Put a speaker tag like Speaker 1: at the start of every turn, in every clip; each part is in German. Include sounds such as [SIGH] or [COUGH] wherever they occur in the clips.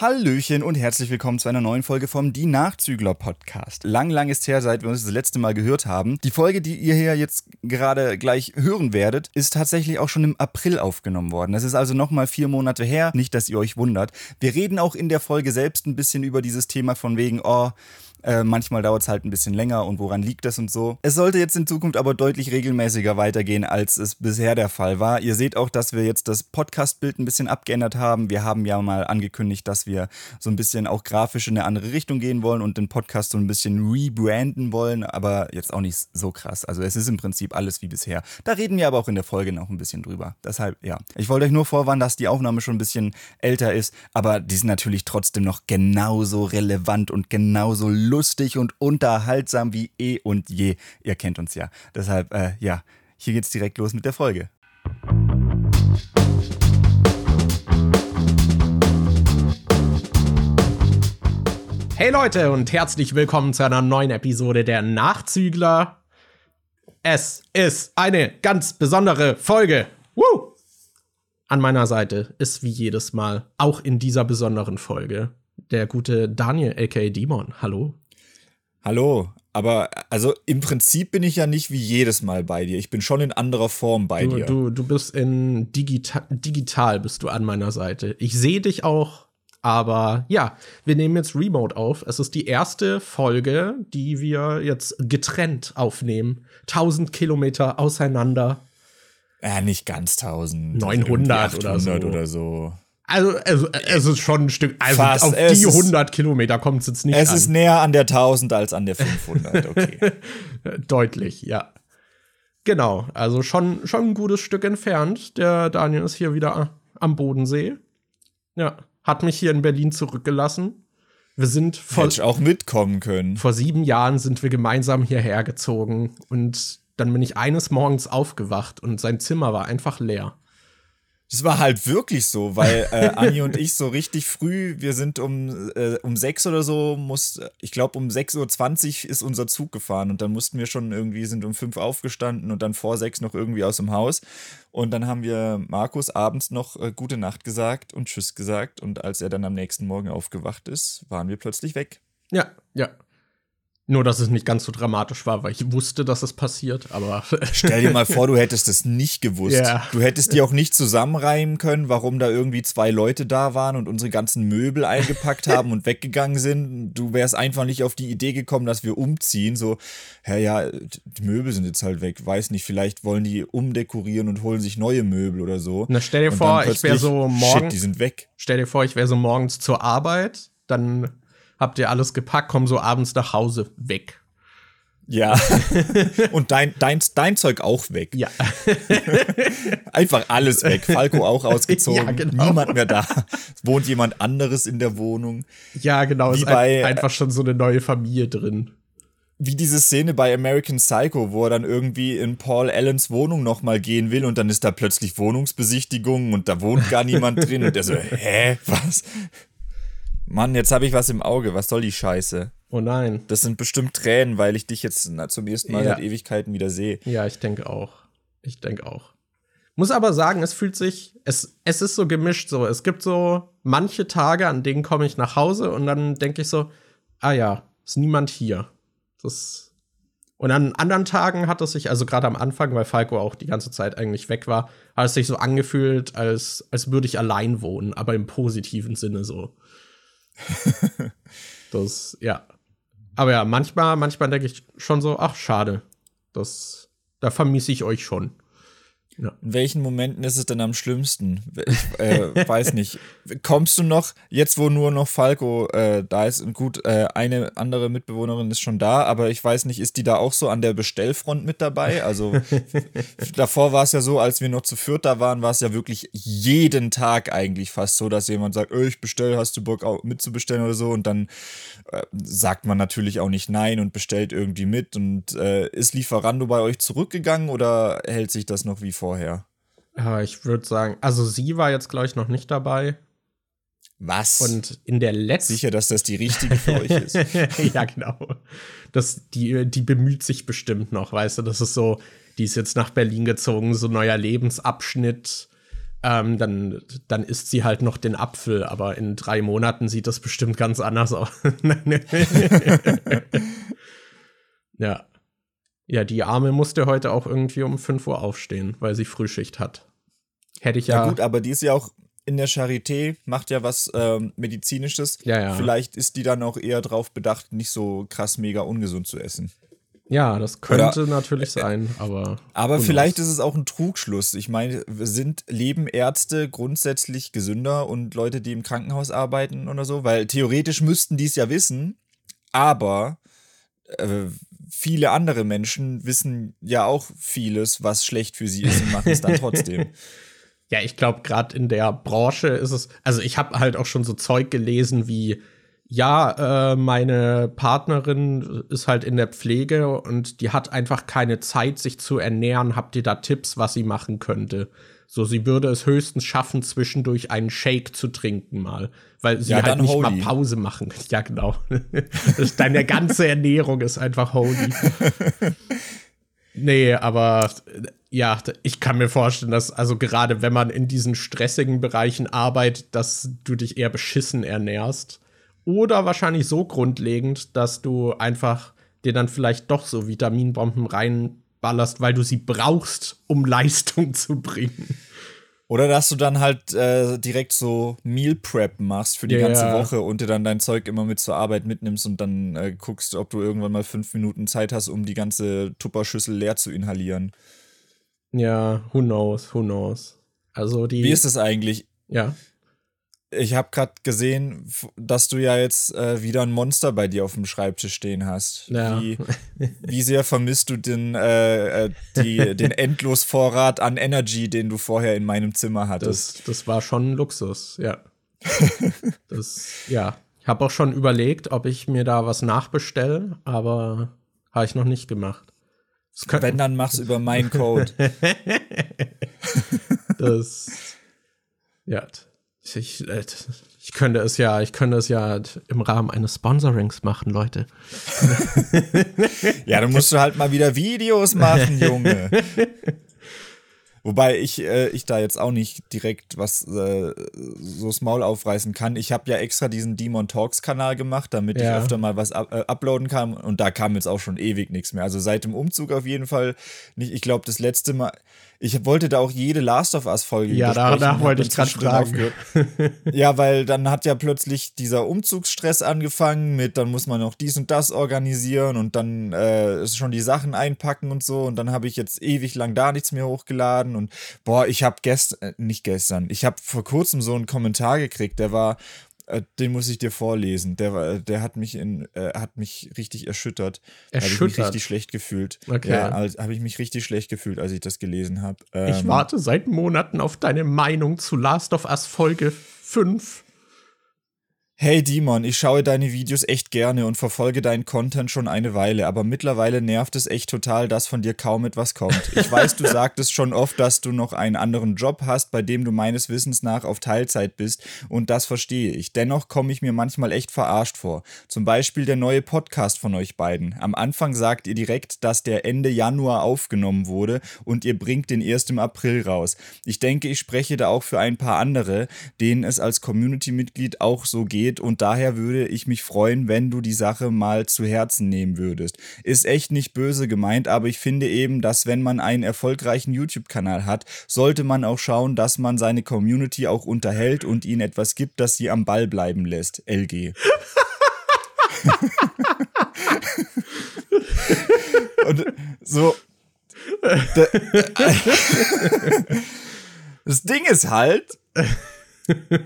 Speaker 1: Hallöchen und herzlich willkommen zu einer neuen Folge vom Die Nachzügler Podcast. Lang, lang ist her, seit wir uns das letzte Mal gehört haben. Die Folge, die ihr hier jetzt gerade gleich hören werdet, ist tatsächlich auch schon im April aufgenommen worden. Das ist also nochmal vier Monate her. Nicht, dass ihr euch wundert. Wir reden auch in der Folge selbst ein bisschen über dieses Thema von wegen, oh, äh, manchmal dauert es halt ein bisschen länger und woran liegt das und so. Es sollte jetzt in Zukunft aber deutlich regelmäßiger weitergehen, als es bisher der Fall war. Ihr seht auch, dass wir jetzt das Podcast-Bild ein bisschen abgeändert haben. Wir haben ja mal angekündigt, dass wir so ein bisschen auch grafisch in eine andere Richtung gehen wollen und den Podcast so ein bisschen rebranden wollen, aber jetzt auch nicht so krass. Also es ist im Prinzip alles wie bisher. Da reden wir aber auch in der Folge noch ein bisschen drüber. Deshalb, ja. Ich wollte euch nur vorwarnen, dass die Aufnahme schon ein bisschen älter ist, aber die sind natürlich trotzdem noch genauso relevant und genauso lustig lustig und unterhaltsam wie eh und je. Ihr kennt uns ja. Deshalb, äh, ja, hier geht's direkt los mit der Folge.
Speaker 2: Hey Leute und herzlich willkommen zu einer neuen Episode der Nachzügler. Es ist eine ganz besondere Folge. Woo! An meiner Seite ist wie jedes Mal, auch in dieser besonderen Folge, der gute Daniel aka Demon. Hallo.
Speaker 1: Hallo, aber also im Prinzip bin ich ja nicht wie jedes Mal bei dir. Ich bin schon in anderer Form bei
Speaker 2: du,
Speaker 1: dir.
Speaker 2: Du, du bist in digital, digital bist du an meiner Seite. Ich sehe dich auch, aber ja, wir nehmen jetzt Remote auf. Es ist die erste Folge, die wir jetzt getrennt aufnehmen. 1000 Kilometer auseinander.
Speaker 1: Ja, nicht ganz 1000.
Speaker 2: 900
Speaker 1: oder so. oder so.
Speaker 2: Also, also, es ist schon ein Stück. Also, Fast. auf es die 100 Kilometer kommt es jetzt nicht.
Speaker 1: Es
Speaker 2: an.
Speaker 1: ist näher an der 1000 als an der 500, [LAUGHS] okay.
Speaker 2: Deutlich, ja. Genau, also schon, schon ein gutes Stück entfernt. Der Daniel ist hier wieder am Bodensee. Ja, hat mich hier in Berlin zurückgelassen. Wir sind
Speaker 1: vor. Hätte ich auch mitkommen können.
Speaker 2: Vor sieben Jahren sind wir gemeinsam hierher gezogen und dann bin ich eines Morgens aufgewacht und sein Zimmer war einfach leer.
Speaker 1: Das war halt wirklich so, weil äh, Anni und ich so richtig früh, wir sind um, äh, um sechs oder so, muss, ich glaube um 6.20 Uhr ist unser Zug gefahren und dann mussten wir schon irgendwie, sind um fünf aufgestanden und dann vor sechs noch irgendwie aus dem Haus. Und dann haben wir Markus abends noch äh, gute Nacht gesagt und Tschüss gesagt und als er dann am nächsten Morgen aufgewacht ist, waren wir plötzlich weg.
Speaker 2: Ja, ja. Nur, dass es nicht ganz so dramatisch war, weil ich wusste, dass es passiert, aber. [LAUGHS]
Speaker 1: Stell dir mal vor, du hättest es nicht gewusst. Yeah. Du hättest dir auch nicht zusammenreimen können, warum da irgendwie zwei Leute da waren und unsere ganzen Möbel eingepackt [LAUGHS] haben und weggegangen sind. Du wärst einfach nicht auf die Idee gekommen, dass wir umziehen. So, ja, ja, die Möbel sind jetzt halt weg. Weiß nicht, vielleicht wollen die umdekorieren und holen sich neue Möbel oder so.
Speaker 2: Na, stell dir vor, ich wäre so morgen.
Speaker 1: Shit, die sind weg.
Speaker 2: Stell dir vor, ich wäre so morgens zur Arbeit, dann habt ihr alles gepackt, komm so abends nach Hause weg.
Speaker 1: Ja. [LAUGHS] Und dein, dein, dein Zeug auch weg.
Speaker 2: Ja. [LAUGHS]
Speaker 1: Einfach alles weg. Falco auch ausgezogen. Ja, genau. Niemand mehr da. Es wohnt jemand anderes in der Wohnung.
Speaker 2: Ja, genau. Wie ist bei, einfach schon so eine neue Familie drin.
Speaker 1: Wie diese Szene bei American Psycho, wo er dann irgendwie in Paul Allens Wohnung nochmal gehen will und dann ist da plötzlich Wohnungsbesichtigung und da wohnt gar niemand drin und der so, [LAUGHS] hä, was? Mann, jetzt habe ich was im Auge. Was soll die Scheiße?
Speaker 2: Oh nein.
Speaker 1: Das sind bestimmt Tränen, weil ich dich jetzt zum ersten Mal ja. seit Ewigkeiten wieder sehe.
Speaker 2: Ja, ich denke auch. Ich denke auch. Muss aber sagen, es fühlt sich, es, es ist so gemischt so. Es gibt so manche Tage, an denen komme ich nach Hause und dann denke ich so, ah ja, ist niemand hier. Das und an anderen Tagen hat es sich, also gerade am Anfang, weil Falco auch die ganze Zeit eigentlich weg war, hat es sich so angefühlt, als, als würde ich allein wohnen, aber im positiven Sinne so. [LAUGHS] das, ja. Aber ja, manchmal, manchmal denke ich schon so, ach, schade. Das, da vermisse ich euch schon.
Speaker 1: Ja. In welchen Momenten ist es denn am schlimmsten? Ich äh, [LAUGHS] weiß nicht. Kommst du noch, jetzt wo nur noch Falco äh, da ist, und gut, äh, eine andere Mitbewohnerin ist schon da, aber ich weiß nicht, ist die da auch so an der Bestellfront mit dabei? Also [LAUGHS] davor war es ja so, als wir noch zu viert da waren, war es ja wirklich jeden Tag eigentlich fast so, dass jemand sagt, ich bestell, hast du Bock auch mitzubestellen oder so? Und dann äh, sagt man natürlich auch nicht nein und bestellt irgendwie mit. Und äh, ist Lieferando bei euch zurückgegangen oder hält sich das noch wie vor? Vorher?
Speaker 2: Ja, ich würde sagen, also sie war jetzt, glaube ich, noch nicht dabei.
Speaker 1: Was?
Speaker 2: Und in der letzten.
Speaker 1: Sicher, dass das die richtige für euch ist. [LAUGHS]
Speaker 2: ja, genau. Das, die, die bemüht sich bestimmt noch, weißt du, das ist so, die ist jetzt nach Berlin gezogen, so neuer Lebensabschnitt. ähm, dann, dann isst sie halt noch den Apfel, aber in drei Monaten sieht das bestimmt ganz anders aus. [LAUGHS] [LAUGHS] ja. Ja, die Arme musste heute auch irgendwie um 5 Uhr aufstehen, weil sie Frühschicht hat. Hätte ich ja.
Speaker 1: Ja, gut, aber die ist ja auch in der Charité, macht ja was ähm, Medizinisches.
Speaker 2: Ja, ja.
Speaker 1: Vielleicht ist die dann auch eher drauf bedacht, nicht so krass mega ungesund zu essen.
Speaker 2: Ja, das könnte Oder, natürlich sein, aber.
Speaker 1: Aber vielleicht ist es auch ein Trugschluss. Ich meine, sind leben Ärzte grundsätzlich gesünder und Leute, die im Krankenhaus arbeiten oder so? Weil theoretisch müssten die es ja wissen, aber äh, viele andere Menschen wissen ja auch vieles, was schlecht für sie ist und machen es dann trotzdem. [LAUGHS]
Speaker 2: ja, ich glaube, gerade in der Branche ist es, also ich habe halt auch schon so Zeug gelesen wie, ja, äh, meine Partnerin ist halt in der Pflege und die hat einfach keine Zeit, sich zu ernähren. Habt ihr da Tipps, was sie machen könnte? So, sie würde es höchstens schaffen, zwischendurch einen Shake zu trinken mal, weil sie ja, halt nicht holy. mal Pause machen. [LAUGHS] Ja, genau. Deine ganze Ernährung ist einfach holy. [LAUGHS] nee, aber ja, ich kann mir vorstellen, dass also gerade wenn man in diesen stressigen Bereichen arbeitet, dass du dich eher beschissen ernährst. Oder wahrscheinlich so grundlegend, dass du einfach dir dann vielleicht doch so Vitaminbomben reinballerst, weil du sie brauchst, um Leistung [LAUGHS] zu bringen.
Speaker 1: Oder dass du dann halt äh, direkt so Meal Prep machst für die yeah. ganze Woche und dir dann dein Zeug immer mit zur Arbeit mitnimmst und dann äh, guckst, ob du irgendwann mal fünf Minuten Zeit hast, um die ganze Tupperschüssel leer zu inhalieren.
Speaker 2: Ja, who knows, who knows. Also die.
Speaker 1: Wie ist es eigentlich?
Speaker 2: Ja.
Speaker 1: Ich habe gerade gesehen, dass du ja jetzt äh, wieder ein Monster bei dir auf dem Schreibtisch stehen hast. Ja. Wie, [LAUGHS] wie sehr vermisst du den, äh, äh die, den Endlosvorrat an Energy, den du vorher in meinem Zimmer hattest?
Speaker 2: Das, das war schon ein Luxus, ja. [LAUGHS] das, ja. Ich habe auch schon überlegt, ob ich mir da was nachbestelle, aber habe ich noch nicht gemacht.
Speaker 1: Wenn, dann mach's über meinen Code. [LAUGHS]
Speaker 2: das, ja, ich, äh, ich könnte es ja, ich könnte es ja im Rahmen eines Sponsorings machen, Leute.
Speaker 1: ja, dann musst du halt mal wieder Videos machen, Junge. [LAUGHS] Wobei ich, äh, ich da jetzt auch nicht direkt was äh, so das Maul aufreißen kann. Ich habe ja extra diesen Demon Talks Kanal gemacht, damit ja. ich öfter mal was up äh, uploaden kann. Und da kam jetzt auch schon ewig nichts mehr. Also seit dem Umzug auf jeden Fall nicht. Ich glaube, das letzte Mal, ich wollte da auch jede Last of Us Folge
Speaker 2: Ja, danach wollte ich gerade fragen. [LAUGHS]
Speaker 1: ja, weil dann hat ja plötzlich dieser Umzugsstress angefangen mit, dann muss man noch dies und das organisieren und dann äh, schon die Sachen einpacken und so. Und dann habe ich jetzt ewig lang da nichts mehr hochgeladen. Und boah, ich habe gestern, äh, nicht gestern, ich habe vor kurzem so einen Kommentar gekriegt, der war, den muss ich dir vorlesen. Der, der hat mich in, äh, hat mich richtig erschüttert.
Speaker 2: Erschüttert.
Speaker 1: Habe ich mich richtig schlecht gefühlt.
Speaker 2: Okay.
Speaker 1: Ja, habe ich mich richtig schlecht gefühlt, als ich das gelesen habe.
Speaker 2: Ähm, ich warte seit Monaten auf deine Meinung zu Last of Us Folge 5.
Speaker 1: Hey Dimon, ich schaue deine Videos echt gerne und verfolge deinen Content schon eine Weile, aber mittlerweile nervt es echt total, dass von dir kaum etwas kommt. Ich [LAUGHS] weiß, du sagtest schon oft, dass du noch einen anderen Job hast, bei dem du meines Wissens nach auf Teilzeit bist und das verstehe ich. Dennoch komme ich mir manchmal echt verarscht vor. Zum Beispiel der neue Podcast von euch beiden. Am Anfang sagt ihr direkt, dass der Ende Januar aufgenommen wurde und ihr bringt den erst im April raus. Ich denke, ich spreche da auch für ein paar andere, denen es als Community-Mitglied auch so geht geht und daher würde ich mich freuen, wenn du die Sache mal zu Herzen nehmen würdest. Ist echt nicht böse gemeint, aber ich finde eben, dass wenn man einen erfolgreichen YouTube-Kanal hat, sollte man auch schauen, dass man seine Community auch unterhält und ihnen etwas gibt, das sie am Ball bleiben lässt. LG. [LAUGHS] und so. [LAUGHS] Das Ding ist halt,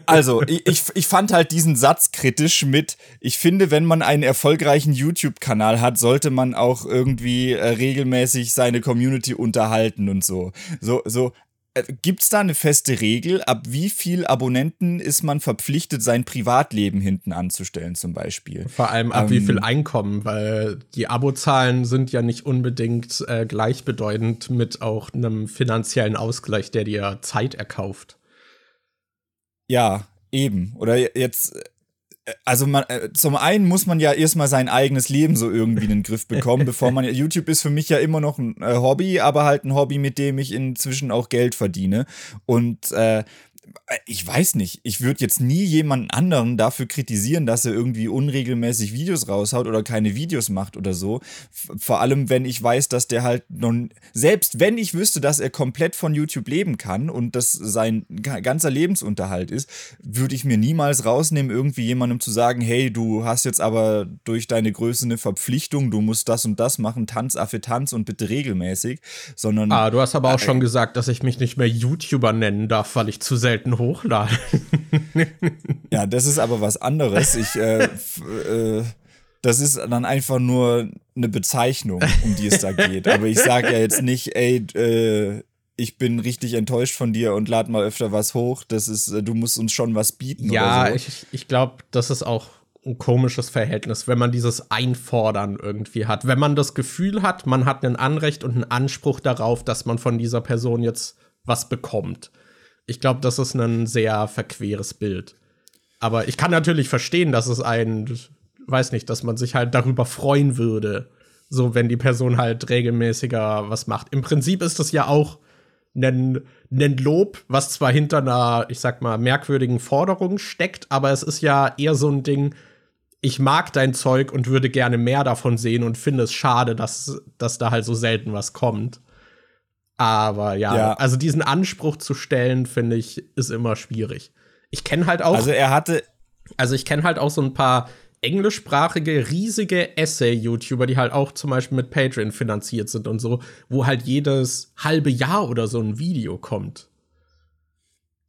Speaker 1: also, ich, ich fand halt diesen Satz kritisch mit, ich finde, wenn man einen erfolgreichen YouTube-Kanal hat, sollte man auch irgendwie äh, regelmäßig seine Community unterhalten und so. So, so, äh, Gibt es da eine feste Regel, ab wie viel Abonnenten ist man verpflichtet, sein Privatleben hinten anzustellen, zum Beispiel?
Speaker 2: Vor allem ab ähm, wie viel Einkommen, weil die Abozahlen sind ja nicht unbedingt äh, gleichbedeutend mit auch einem finanziellen Ausgleich, der dir Zeit erkauft.
Speaker 1: Ja, eben. Oder jetzt, also man, äh, zum einen muss man ja erstmal sein eigenes Leben so irgendwie in den Griff bekommen, [LAUGHS] bevor man YouTube ist für mich ja immer noch ein äh, Hobby, aber halt ein Hobby, mit dem ich inzwischen auch Geld verdiene. Und äh, ich weiß nicht, ich würde jetzt nie jemanden anderen dafür kritisieren, dass er irgendwie unregelmäßig Videos raushaut oder keine Videos macht oder so. Vor allem, wenn ich weiß, dass der halt nun, selbst wenn ich wüsste, dass er komplett von YouTube leben kann und das sein ganzer Lebensunterhalt ist, würde ich mir niemals rausnehmen, irgendwie jemandem zu sagen, hey, du hast jetzt aber durch deine Größe eine Verpflichtung, du musst das und das machen, Tanz, Affe, Tanz und bitte regelmäßig, sondern.
Speaker 2: Ah, du hast aber auch äh, schon gesagt, dass ich mich nicht mehr YouTuber nennen darf, weil ich zu selten selten hochladen. [LAUGHS]
Speaker 1: ja, das ist aber was anderes. Ich, äh, äh, das ist dann einfach nur eine Bezeichnung, um die es da geht. Aber ich sage ja jetzt nicht, ey, äh, ich bin richtig enttäuscht von dir und lad mal öfter was hoch. Das ist, äh, du musst uns schon was bieten.
Speaker 2: Ja, so. ich, ich glaube, das ist auch ein komisches Verhältnis, wenn man dieses Einfordern irgendwie hat. Wenn man das Gefühl hat, man hat ein Anrecht und einen Anspruch darauf, dass man von dieser Person jetzt was bekommt. Ich glaube, das ist ein sehr verqueres Bild. Aber ich kann natürlich verstehen, dass es ein, weiß nicht, dass man sich halt darüber freuen würde, so wenn die Person halt regelmäßiger was macht. Im Prinzip ist das ja auch ein, ein Lob, was zwar hinter einer, ich sag mal, merkwürdigen Forderung steckt, aber es ist ja eher so ein Ding, ich mag dein Zeug und würde gerne mehr davon sehen und finde es schade, dass, dass da halt so selten was kommt. Aber ja, ja, also diesen Anspruch zu stellen, finde ich, ist immer schwierig. Ich kenne halt auch.
Speaker 1: Also er hatte.
Speaker 2: Also ich kenne halt auch so ein paar englischsprachige, riesige Essay-YouTuber, die halt auch zum Beispiel mit Patreon finanziert sind und so, wo halt jedes halbe Jahr oder so ein Video kommt.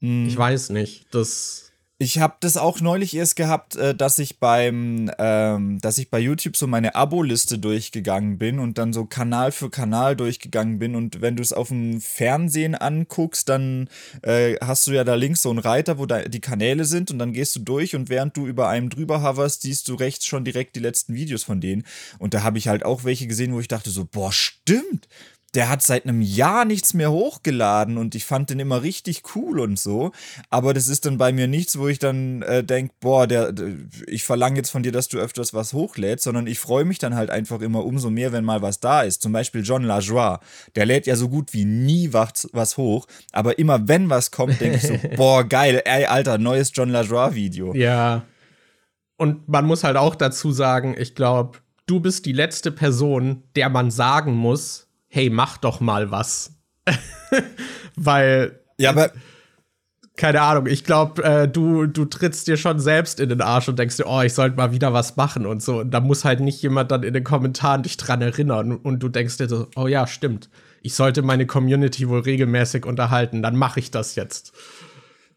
Speaker 2: Hm. Ich weiß nicht. Das
Speaker 1: ich habe das auch neulich erst gehabt, äh, dass ich beim, ähm, dass ich bei YouTube so meine Abo-Liste durchgegangen bin und dann so Kanal für Kanal durchgegangen bin. Und wenn du es auf dem Fernsehen anguckst, dann äh, hast du ja da links so einen Reiter, wo da die Kanäle sind und dann gehst du durch und während du über einem drüber hoverst, siehst du rechts schon direkt die letzten Videos von denen. Und da habe ich halt auch welche gesehen, wo ich dachte so, boah, stimmt der hat seit einem Jahr nichts mehr hochgeladen und ich fand den immer richtig cool und so. Aber das ist dann bei mir nichts, wo ich dann äh, denke, boah, der, ich verlange jetzt von dir, dass du öfters was hochlädst, sondern ich freue mich dann halt einfach immer umso mehr, wenn mal was da ist. Zum Beispiel John Lajoie, der lädt ja so gut wie nie was, was hoch, aber immer wenn was kommt, denke ich so, [LAUGHS] boah, geil, ey, Alter, neues John Lajoie-Video.
Speaker 2: Ja. Und man muss halt auch dazu sagen, ich glaube, du bist die letzte Person, der man sagen muss, hey, mach doch mal was. [LAUGHS] Weil.
Speaker 1: Ja, aber.
Speaker 2: Keine Ahnung, ich glaube, äh, du, du trittst dir schon selbst in den Arsch und denkst dir, oh, ich sollte mal wieder was machen und so. Und da muss halt nicht jemand dann in den Kommentaren dich dran erinnern und du denkst dir so, oh ja, stimmt. Ich sollte meine Community wohl regelmäßig unterhalten, dann mache ich das jetzt.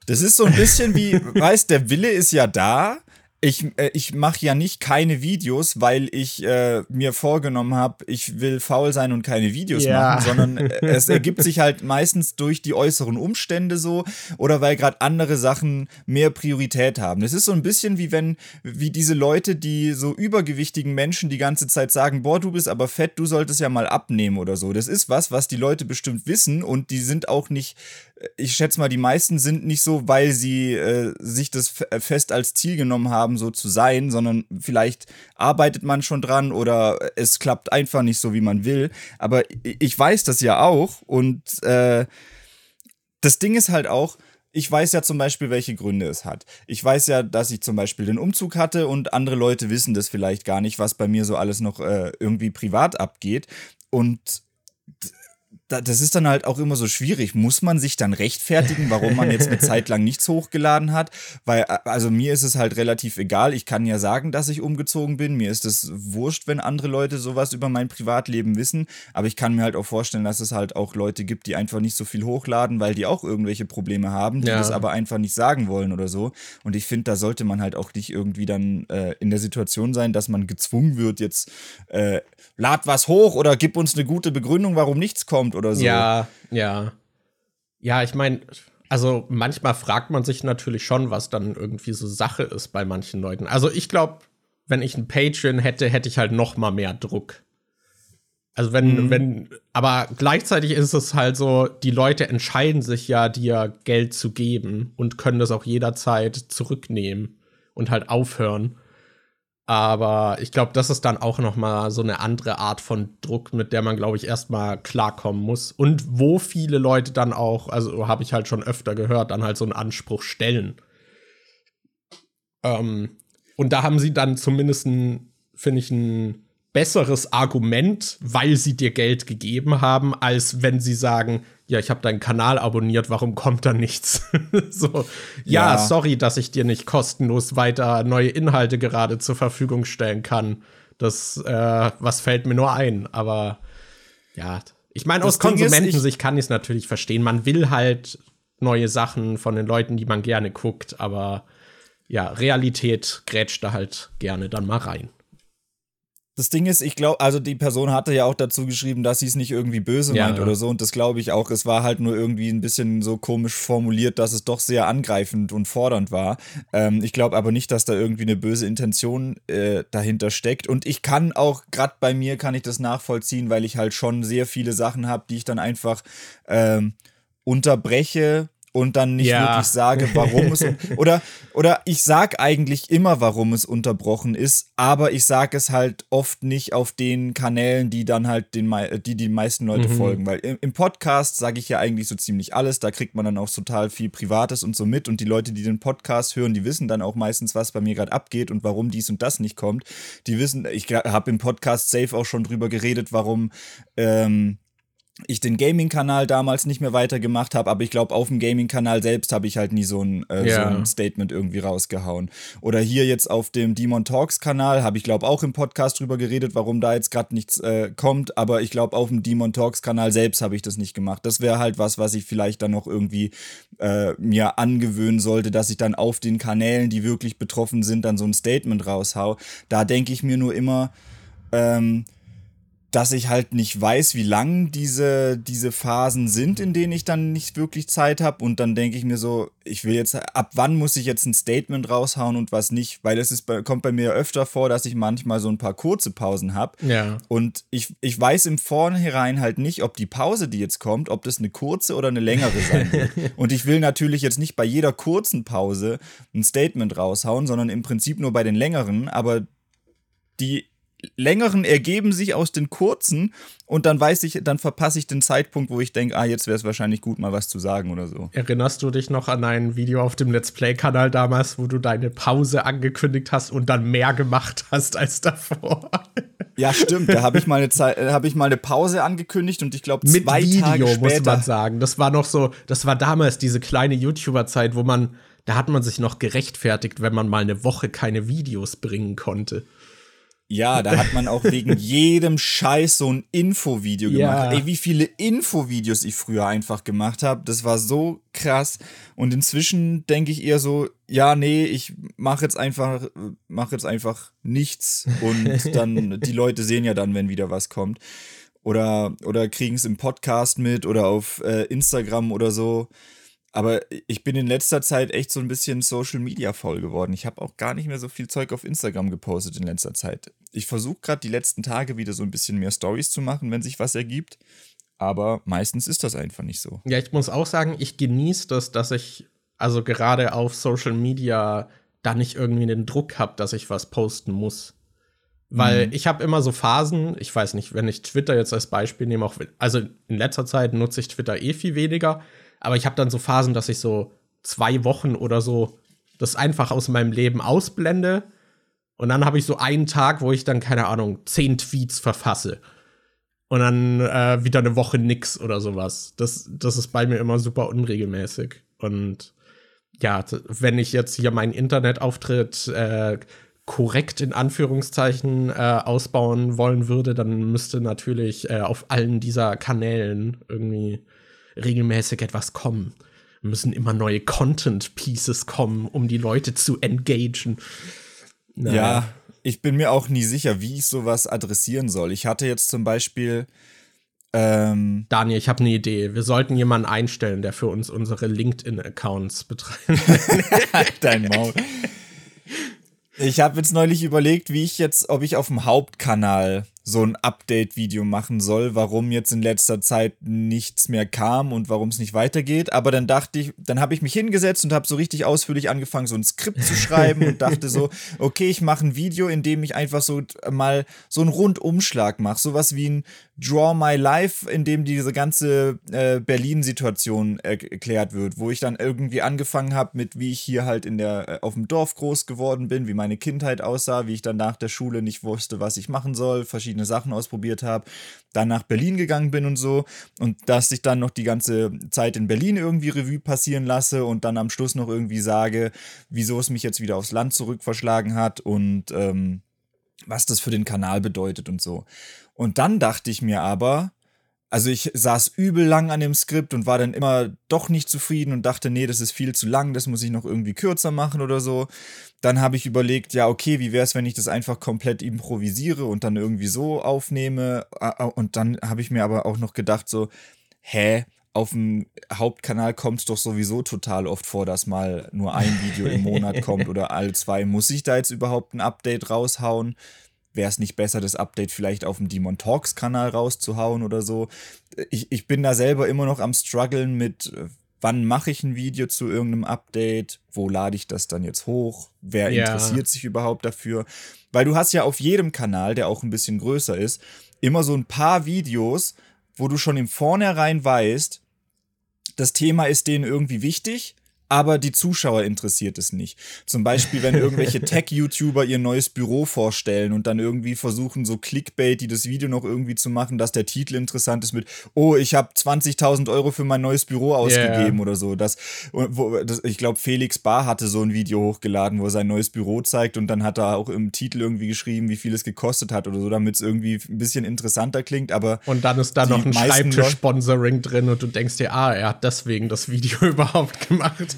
Speaker 1: Das ist so ein bisschen wie, [LAUGHS] weißt, der Wille ist ja da, ich, äh, ich mache ja nicht keine Videos, weil ich äh, mir vorgenommen habe, ich will faul sein und keine Videos ja. machen, sondern äh, [LAUGHS] es ergibt sich halt meistens durch die äußeren Umstände so oder weil gerade andere Sachen mehr Priorität haben. Es ist so ein bisschen wie wenn, wie diese Leute, die so übergewichtigen Menschen die ganze Zeit sagen, boah, du bist aber fett, du solltest ja mal abnehmen oder so. Das ist was, was die Leute bestimmt wissen und die sind auch nicht ich schätze mal, die meisten sind nicht so, weil sie äh, sich das äh, fest als Ziel genommen haben, so zu sein, sondern vielleicht arbeitet man schon dran oder es klappt einfach nicht so, wie man will. Aber ich weiß das ja auch und äh, das Ding ist halt auch, ich weiß ja zum Beispiel, welche Gründe es hat. Ich weiß ja, dass ich zum Beispiel den Umzug hatte und andere Leute wissen das vielleicht gar nicht, was bei mir so alles noch äh, irgendwie privat abgeht. Und das ist dann halt auch immer so schwierig. Muss man sich dann rechtfertigen, warum man jetzt eine [LAUGHS] Zeit lang nichts hochgeladen hat? Weil, also mir ist es halt relativ egal. Ich kann ja sagen, dass ich umgezogen bin. Mir ist es wurscht, wenn andere Leute sowas über mein Privatleben wissen. Aber ich kann mir halt auch vorstellen, dass es halt auch Leute gibt, die einfach nicht so viel hochladen, weil die auch irgendwelche Probleme haben, die ja. das aber einfach nicht sagen wollen oder so. Und ich finde, da sollte man halt auch nicht irgendwie dann äh, in der Situation sein, dass man gezwungen wird, jetzt äh, lad was hoch oder gib uns eine gute Begründung, warum nichts kommt oder so.
Speaker 2: Ja, ja. Ja, ich meine, also manchmal fragt man sich natürlich schon, was dann irgendwie so Sache ist bei manchen Leuten. Also ich glaube, wenn ich ein Patreon hätte, hätte ich halt noch mal mehr Druck. Also wenn, mhm. wenn, aber gleichzeitig ist es halt so, die Leute entscheiden sich ja, dir Geld zu geben und können das auch jederzeit zurücknehmen. und halt aufhören. Aber ich glaube, das ist dann auch noch mal so eine andere Art von Druck, mit der man, glaube ich, erstmal klarkommen muss. Und wo viele Leute dann auch, also habe ich halt schon öfter gehört, dann halt so einen Anspruch stellen. Ähm, und da haben sie dann zumindest, finde ich, ein besseres Argument, weil sie dir Geld gegeben haben, als wenn sie sagen, ja, ich habe deinen Kanal abonniert, warum kommt da nichts? [LAUGHS] so, ja, ja, sorry, dass ich dir nicht kostenlos weiter neue Inhalte gerade zur Verfügung stellen kann. Das, äh, was fällt mir nur ein, aber ja, ich meine, aus Konsumentensicht kann ich es natürlich verstehen. Man will halt neue Sachen von den Leuten, die man gerne guckt, aber ja, Realität grätscht da halt gerne dann mal rein.
Speaker 1: Das Ding ist, ich glaube, also die Person hatte ja auch dazu geschrieben, dass sie es nicht irgendwie böse ja, meint ja. oder so. Und das glaube ich auch. Es war halt nur irgendwie ein bisschen so komisch formuliert, dass es doch sehr angreifend und fordernd war. Ähm, ich glaube aber nicht, dass da irgendwie eine böse Intention äh, dahinter steckt. Und ich kann auch, gerade bei mir kann ich das nachvollziehen, weil ich halt schon sehr viele Sachen habe, die ich dann einfach ähm, unterbreche und dann nicht ja. wirklich sage, warum es [LAUGHS] oder oder ich sag eigentlich immer, warum es unterbrochen ist, aber ich sage es halt oft nicht auf den Kanälen, die dann halt den die die meisten Leute mhm. folgen, weil im, im Podcast sage ich ja eigentlich so ziemlich alles, da kriegt man dann auch total viel Privates und so mit und die Leute, die den Podcast hören, die wissen dann auch meistens, was bei mir gerade abgeht und warum dies und das nicht kommt. Die wissen, ich habe im Podcast safe auch schon drüber geredet, warum ähm, ich den Gaming-Kanal damals nicht mehr weitergemacht habe, aber ich glaube, auf dem Gaming-Kanal selbst habe ich halt nie so ein, äh, ja. so ein, Statement irgendwie rausgehauen. Oder hier jetzt auf dem Demon Talks-Kanal habe ich, glaube auch im Podcast drüber geredet, warum da jetzt gerade nichts äh, kommt, aber ich glaube, auf dem Demon Talks-Kanal selbst habe ich das nicht gemacht. Das wäre halt was, was ich vielleicht dann noch irgendwie äh, mir angewöhnen sollte, dass ich dann auf den Kanälen, die wirklich betroffen sind, dann so ein Statement raushau. Da denke ich mir nur immer, ähm, dass ich halt nicht weiß, wie lang diese, diese Phasen sind, in denen ich dann nicht wirklich Zeit habe. Und dann denke ich mir so, ich will jetzt, ab wann muss ich jetzt ein Statement raushauen und was nicht? Weil es ist, kommt bei mir öfter vor, dass ich manchmal so ein paar kurze Pausen habe.
Speaker 2: Ja.
Speaker 1: Und ich, ich weiß im Vornherein halt nicht, ob die Pause, die jetzt kommt, ob das eine kurze oder eine längere sein [LAUGHS] wird. und ich will natürlich jetzt nicht bei jeder kurzen Pause ein Statement raushauen, sondern im Prinzip nur bei den längeren. Aber die längeren ergeben sich aus den kurzen und dann weiß ich, dann verpasse ich den Zeitpunkt, wo ich denke, ah, jetzt wäre es wahrscheinlich gut, mal was zu sagen oder so.
Speaker 2: Erinnerst du dich noch an ein Video auf dem Let's Play-Kanal damals, wo du deine Pause angekündigt hast und dann mehr gemacht hast als davor? [LAUGHS]
Speaker 1: Ja, stimmt. Da habe ich mal eine Zeit, äh, habe ich mal eine Pause angekündigt und ich glaube zwei Video, Tage später muss man
Speaker 2: sagen. Das war noch so, das war damals diese kleine YouTuber-Zeit, wo man, da hat man sich noch gerechtfertigt, wenn man mal eine Woche keine Videos bringen konnte.
Speaker 1: Ja, da hat man auch wegen [LAUGHS] jedem Scheiß so ein Infovideo gemacht. Ja. Ey, wie viele Infovideos ich früher einfach gemacht habe, das war so krass. Und inzwischen denke ich eher so, ja, nee, ich mache jetzt einfach, mache jetzt einfach nichts und dann [LAUGHS] die Leute sehen ja dann, wenn wieder was kommt. Oder, oder kriegen es im Podcast mit oder auf äh, Instagram oder so. Aber ich bin in letzter Zeit echt so ein bisschen Social Media voll geworden. Ich habe auch gar nicht mehr so viel Zeug auf Instagram gepostet in letzter Zeit. Ich versuche gerade die letzten Tage wieder so ein bisschen mehr Stories zu machen, wenn sich was ergibt. Aber meistens ist das einfach nicht so.
Speaker 2: Ja, ich muss auch sagen, ich genieße das, dass ich also gerade auf Social Media da nicht irgendwie den Druck habe, dass ich was posten muss. Weil mhm. ich habe immer so Phasen, ich weiß nicht, wenn ich Twitter jetzt als Beispiel nehme, auch also in letzter Zeit nutze ich Twitter eh viel weniger, aber ich habe dann so Phasen, dass ich so zwei Wochen oder so das einfach aus meinem Leben ausblende. Und dann habe ich so einen Tag, wo ich dann, keine Ahnung, zehn Tweets verfasse. Und dann äh, wieder eine Woche nix oder sowas. Das, das ist bei mir immer super unregelmäßig. Und ja, wenn ich jetzt hier meinen Internetauftritt äh, korrekt in Anführungszeichen äh, ausbauen wollen würde, dann müsste natürlich äh, auf allen dieser Kanälen irgendwie regelmäßig etwas kommen. Müssen immer neue Content Pieces kommen, um die Leute zu engagen.
Speaker 1: Naja. Ja, ich bin mir auch nie sicher, wie ich sowas adressieren soll. Ich hatte jetzt zum Beispiel. Ähm
Speaker 2: Daniel, ich habe eine Idee. Wir sollten jemanden einstellen, der für uns unsere LinkedIn-Accounts betreibt. [LAUGHS]
Speaker 1: Dein Maul. Ich habe jetzt neulich überlegt, wie ich jetzt, ob ich auf dem Hauptkanal so ein Update-Video machen soll, warum jetzt in letzter Zeit nichts mehr kam und warum es nicht weitergeht. Aber dann dachte ich, dann habe ich mich hingesetzt und habe so richtig ausführlich angefangen, so ein Skript zu schreiben und dachte so, [LAUGHS] okay, ich mache ein Video, in dem ich einfach so mal so einen Rundumschlag mache. Sowas wie ein Draw My Life, in dem diese ganze äh, Berlin-Situation erklärt wird, wo ich dann irgendwie angefangen habe mit, wie ich hier halt in der, äh, auf dem Dorf groß geworden bin, wie meine Kindheit aussah, wie ich dann nach der Schule nicht wusste, was ich machen soll, verschiedene verschiedene Sachen ausprobiert habe, dann nach Berlin gegangen bin und so und dass ich dann noch die ganze Zeit in Berlin irgendwie Revue passieren lasse und dann am Schluss noch irgendwie sage, wieso es mich jetzt wieder aufs Land zurückverschlagen hat und ähm, was das für den Kanal bedeutet und so. Und dann dachte ich mir aber, also ich saß übel lang an dem Skript und war dann immer doch nicht zufrieden und dachte, nee, das ist viel zu lang, das muss ich noch irgendwie kürzer machen oder so. Dann habe ich überlegt, ja, okay, wie wäre es, wenn ich das einfach komplett improvisiere und dann irgendwie so aufnehme? Und dann habe ich mir aber auch noch gedacht, so, hä? Auf dem Hauptkanal kommt es doch sowieso total oft vor, dass mal nur ein Video im Monat kommt [LAUGHS] oder all zwei. Muss ich da jetzt überhaupt ein Update raushauen? Wäre es nicht besser, das Update vielleicht auf dem Demon Talks Kanal rauszuhauen oder so. Ich, ich bin da selber immer noch am struggeln mit, äh, wann mache ich ein Video zu irgendeinem Update, wo lade ich das dann jetzt hoch, wer ja. interessiert sich überhaupt dafür. Weil du hast ja auf jedem Kanal, der auch ein bisschen größer ist, immer so ein paar Videos, wo du schon im Vornherein weißt, das Thema ist denen irgendwie wichtig aber die Zuschauer interessiert es nicht. Zum Beispiel, wenn irgendwelche [LAUGHS] Tech-YouTuber ihr neues Büro vorstellen und dann irgendwie versuchen, so Clickbait, die das Video noch irgendwie zu machen, dass der Titel interessant ist mit, oh, ich habe 20.000 Euro für mein neues Büro ausgegeben yeah. oder so. Das, wo, das, ich glaube, Felix Bar hatte so ein Video hochgeladen, wo er sein neues Büro zeigt und dann hat er auch im Titel irgendwie geschrieben, wie viel es gekostet hat oder so, damit es irgendwie ein bisschen interessanter klingt. Aber
Speaker 2: und dann ist da noch ein Schreibtisch-Sponsoring drin und du denkst dir, ah, er hat deswegen das Video [LAUGHS] überhaupt gemacht.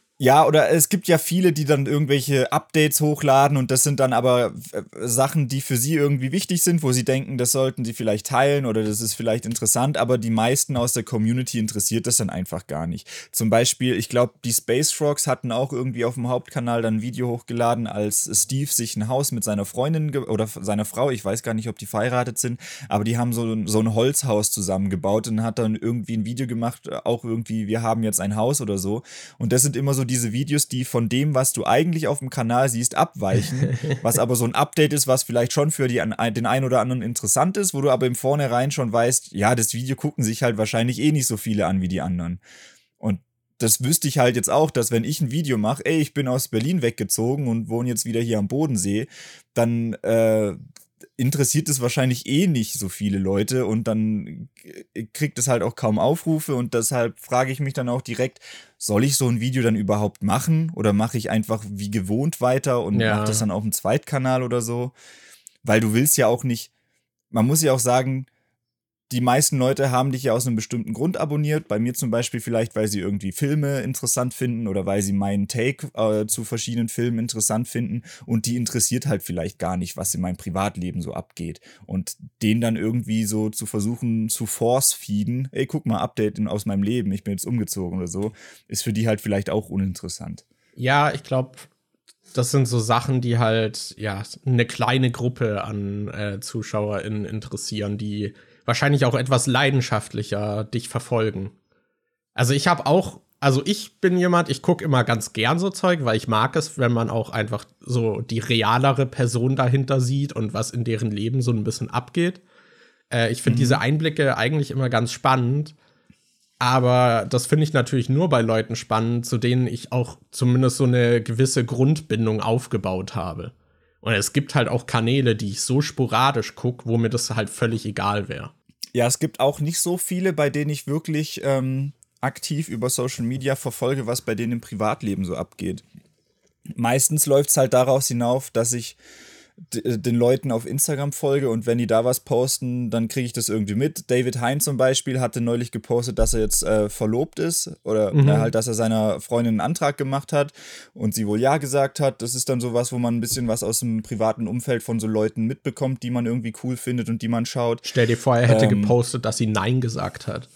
Speaker 1: Ja, oder es gibt ja viele, die dann irgendwelche Updates hochladen und das sind dann aber äh, Sachen, die für sie irgendwie wichtig sind, wo sie denken, das sollten sie vielleicht teilen oder das ist vielleicht interessant, aber die meisten aus der Community interessiert das dann einfach gar nicht. Zum Beispiel, ich glaube, die Space Frogs hatten auch irgendwie auf dem Hauptkanal dann ein Video hochgeladen, als Steve sich ein Haus mit seiner Freundin oder seiner Frau, ich weiß gar nicht, ob die verheiratet sind, aber die haben so, so ein Holzhaus zusammengebaut und hat dann irgendwie ein Video gemacht, auch irgendwie, wir haben jetzt ein Haus oder so. Und das sind immer so diese Videos, die von dem, was du eigentlich auf dem Kanal siehst, abweichen, [LAUGHS] was aber so ein Update ist, was vielleicht schon für die, den einen oder anderen interessant ist, wo du aber im Vornherein schon weißt, ja, das Video gucken sich halt wahrscheinlich eh nicht so viele an wie die anderen. Und das wüsste ich halt jetzt auch, dass wenn ich ein Video mache, ey, ich bin aus Berlin weggezogen und wohne jetzt wieder hier am Bodensee, dann äh, interessiert es wahrscheinlich eh nicht so viele Leute und dann kriegt es halt auch kaum Aufrufe und deshalb frage ich mich dann auch direkt, soll ich so ein Video dann überhaupt machen oder mache ich einfach wie gewohnt weiter und ja. mache das dann auf dem Zweitkanal oder so? Weil du willst ja auch nicht, man muss ja auch sagen, die meisten Leute haben dich ja aus einem bestimmten Grund abonniert. Bei mir zum Beispiel vielleicht, weil sie irgendwie Filme interessant finden oder weil sie meinen Take äh, zu verschiedenen Filmen interessant finden. Und die interessiert halt vielleicht gar nicht, was in meinem Privatleben so abgeht. Und den dann irgendwie so zu versuchen zu force-feeden, ey, guck mal, Update aus meinem Leben, ich bin jetzt umgezogen oder so, ist für die halt vielleicht auch uninteressant.
Speaker 2: Ja, ich glaube, das sind so Sachen, die halt, ja, eine kleine Gruppe an äh, ZuschauerInnen interessieren, die wahrscheinlich auch etwas leidenschaftlicher dich verfolgen. Also ich habe auch, also ich bin jemand, ich gucke immer ganz gern so Zeug, weil ich mag es, wenn man auch einfach so die realere Person dahinter sieht und was in deren Leben so ein bisschen abgeht. Äh, ich finde mhm. diese Einblicke eigentlich immer ganz spannend. Aber das finde ich natürlich nur bei Leuten spannend, zu denen ich auch zumindest so eine gewisse Grundbindung aufgebaut habe. Und es gibt halt auch Kanäle, die ich so sporadisch gucke, wo mir das halt völlig egal wäre.
Speaker 1: Ja, es gibt auch nicht so viele, bei denen ich wirklich ähm, aktiv über Social Media verfolge, was bei denen im Privatleben so abgeht. Meistens läuft es halt daraus hinauf, dass ich den Leuten auf Instagram folge und wenn die da was posten, dann kriege ich das irgendwie mit. David Hein zum Beispiel hatte neulich gepostet, dass er jetzt äh, verlobt ist oder mhm. äh, halt, dass er seiner Freundin einen Antrag gemacht hat und sie wohl ja gesagt hat. Das ist dann sowas, wo man ein bisschen was aus dem privaten Umfeld von so Leuten mitbekommt, die man irgendwie cool findet und die man schaut.
Speaker 2: Stell dir vor, er hätte ähm, gepostet, dass sie Nein gesagt hat.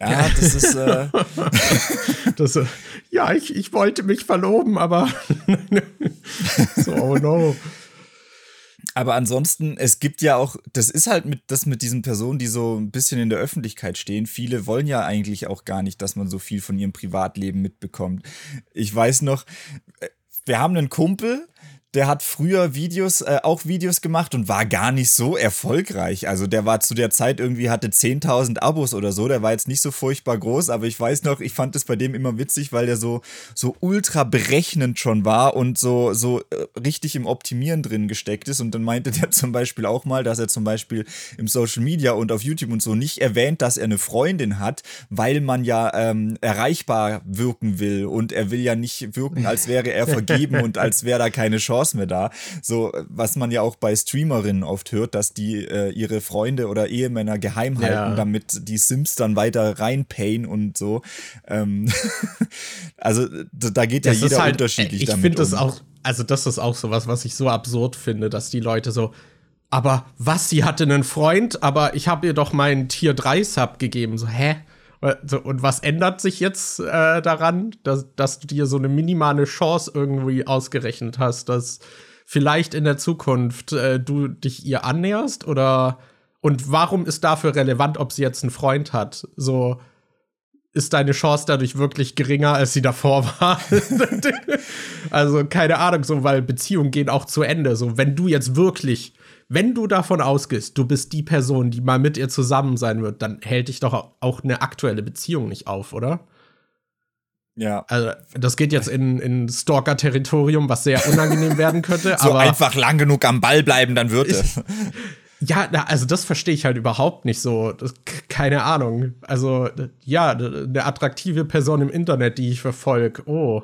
Speaker 1: Ja, das ist. Äh [LAUGHS]
Speaker 2: das, äh, ja, ich, ich wollte mich verloben, aber. [LAUGHS] so, oh no.
Speaker 1: Aber ansonsten, es gibt ja auch, das ist halt mit, das mit diesen Personen, die so ein bisschen in der Öffentlichkeit stehen. Viele wollen ja eigentlich auch gar nicht, dass man so viel von ihrem Privatleben mitbekommt. Ich weiß noch, äh, wir haben einen Kumpel, der hat früher Videos, äh, auch Videos gemacht und war gar nicht so erfolgreich. Also der war zu der Zeit irgendwie, hatte 10.000 Abos oder so. Der war jetzt nicht so furchtbar groß, aber ich weiß noch, ich fand es bei dem immer witzig, weil der so, so ultra berechnend schon war und so, so äh, richtig im Optimieren drin gesteckt ist. Und dann meinte der [LAUGHS] zum Beispiel auch mal, dass er zum Beispiel im Social Media und auf YouTube und so nicht erwähnt, dass er eine Freundin hat, weil man ja ähm, erreichbar wirken will und er will ja nicht wirken, als wäre er vergeben und als wäre da keine Chance Chance mehr da. So, was man ja auch bei Streamerinnen oft hört, dass die äh, ihre Freunde oder Ehemänner geheim halten, ja. damit die Sims dann weiter reinpayen und so. Ähm [LAUGHS] also da geht ja das jeder halt, unterschiedlich
Speaker 2: ich
Speaker 1: damit.
Speaker 2: Ich finde das auch, also das ist auch sowas, was ich so absurd finde, dass die Leute so, aber was, sie hatte einen Freund, aber ich habe ihr doch meinen Tier 3 Sub gegeben. So, hä? Und was ändert sich jetzt äh, daran, dass, dass du dir so eine minimale Chance irgendwie ausgerechnet hast, dass vielleicht in der Zukunft äh, du dich ihr annäherst? Oder und warum ist dafür relevant, ob sie jetzt einen Freund hat? So ist deine Chance dadurch wirklich geringer, als sie davor [LAUGHS] war? also keine Ahnung, so weil Beziehungen gehen auch zu Ende. So wenn du jetzt wirklich wenn du davon ausgehst, du bist die Person, die mal mit ihr zusammen sein wird, dann hält dich doch auch eine aktuelle Beziehung nicht auf, oder?
Speaker 1: Ja.
Speaker 2: Also, das geht jetzt in, in Stalker-Territorium, was sehr unangenehm werden könnte. [LAUGHS]
Speaker 1: so aber einfach lang genug am Ball bleiben, dann wird es. [LAUGHS]
Speaker 2: Ja, also das verstehe ich halt überhaupt nicht so. Das, keine Ahnung. Also, ja, eine attraktive Person im Internet, die ich verfolge. Oh.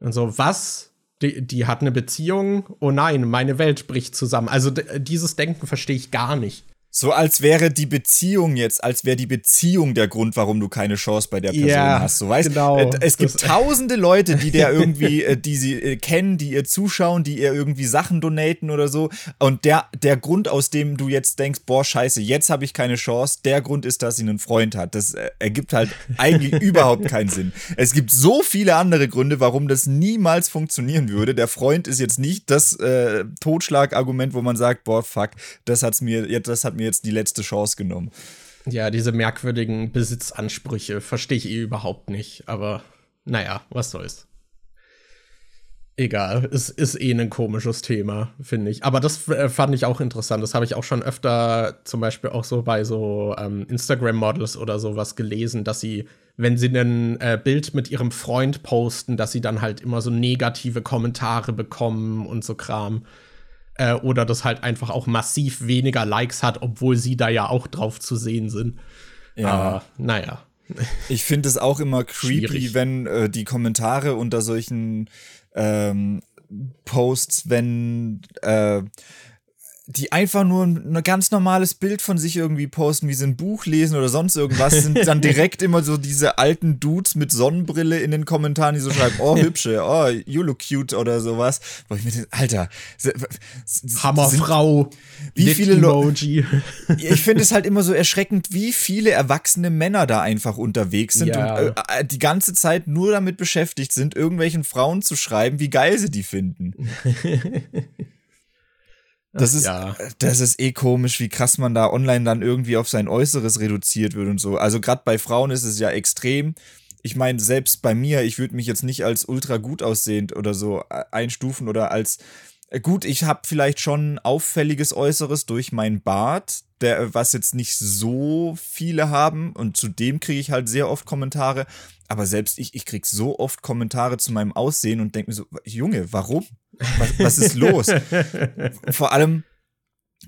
Speaker 2: Und so, was? Die, die hat eine Beziehung, oh nein, meine Welt bricht zusammen. Also dieses Denken verstehe ich gar nicht.
Speaker 1: So als wäre die Beziehung jetzt, als wäre die Beziehung der Grund, warum du keine Chance bei der Person ja, hast. So weißt genau. Äh, es gibt tausende Leute, die der [LAUGHS] irgendwie, äh, die sie äh, kennen, die ihr zuschauen, die ihr irgendwie Sachen donaten oder so. Und der, der Grund, aus dem du jetzt denkst, boah, scheiße, jetzt habe ich keine Chance, der Grund ist, dass sie einen Freund hat. Das ergibt halt eigentlich [LAUGHS] überhaupt keinen Sinn. Es gibt so viele andere Gründe, warum das niemals funktionieren würde. Der Freund ist jetzt nicht das Totschlagargument, wo man sagt, boah, fuck, das hat's mir, das hat mir mir jetzt die letzte Chance genommen.
Speaker 2: Ja, diese merkwürdigen Besitzansprüche verstehe ich eh überhaupt nicht. Aber naja, was soll's. Egal, es ist eh ein komisches Thema, finde ich. Aber das äh, fand ich auch interessant. Das habe ich auch schon öfter zum Beispiel auch so bei so ähm, Instagram-Models oder sowas gelesen, dass sie, wenn sie ein äh, Bild mit ihrem Freund posten, dass sie dann halt immer so negative Kommentare bekommen und so Kram äh, oder das halt einfach auch massiv weniger Likes hat, obwohl sie da ja auch drauf zu sehen sind. Ja. Aber naja.
Speaker 1: Ich finde es auch immer creepy, Schwierig. wenn äh, die Kommentare unter solchen ähm, Posts, wenn äh, die einfach nur ein ganz normales Bild von sich irgendwie posten, wie sie ein Buch lesen oder sonst irgendwas, sind dann [LAUGHS] direkt immer so diese alten Dudes mit Sonnenbrille in den Kommentaren, die so schreiben, oh, hübsche, oh, you look cute oder sowas. Wo ich mir denke, Alter,
Speaker 2: Hammerfrau,
Speaker 1: wie viele Emoji. ich finde es halt immer so erschreckend, wie viele erwachsene Männer da einfach unterwegs sind ja. und äh, die ganze Zeit nur damit beschäftigt sind, irgendwelchen Frauen zu schreiben, wie geil sie die finden. [LAUGHS] Das ist, ja. das ist eh komisch, wie krass man da online dann irgendwie auf sein Äußeres reduziert wird und so. Also gerade bei Frauen ist es ja extrem. Ich meine, selbst bei mir, ich würde mich jetzt nicht als ultra gut aussehend oder so äh, einstufen oder als äh, gut, ich habe vielleicht schon auffälliges Äußeres durch meinen Bart, der, was jetzt nicht so viele haben und zudem kriege ich halt sehr oft Kommentare, aber selbst ich, ich kriege so oft Kommentare zu meinem Aussehen und denke mir so, Junge, warum? Was, was ist los? [LAUGHS] Vor allem,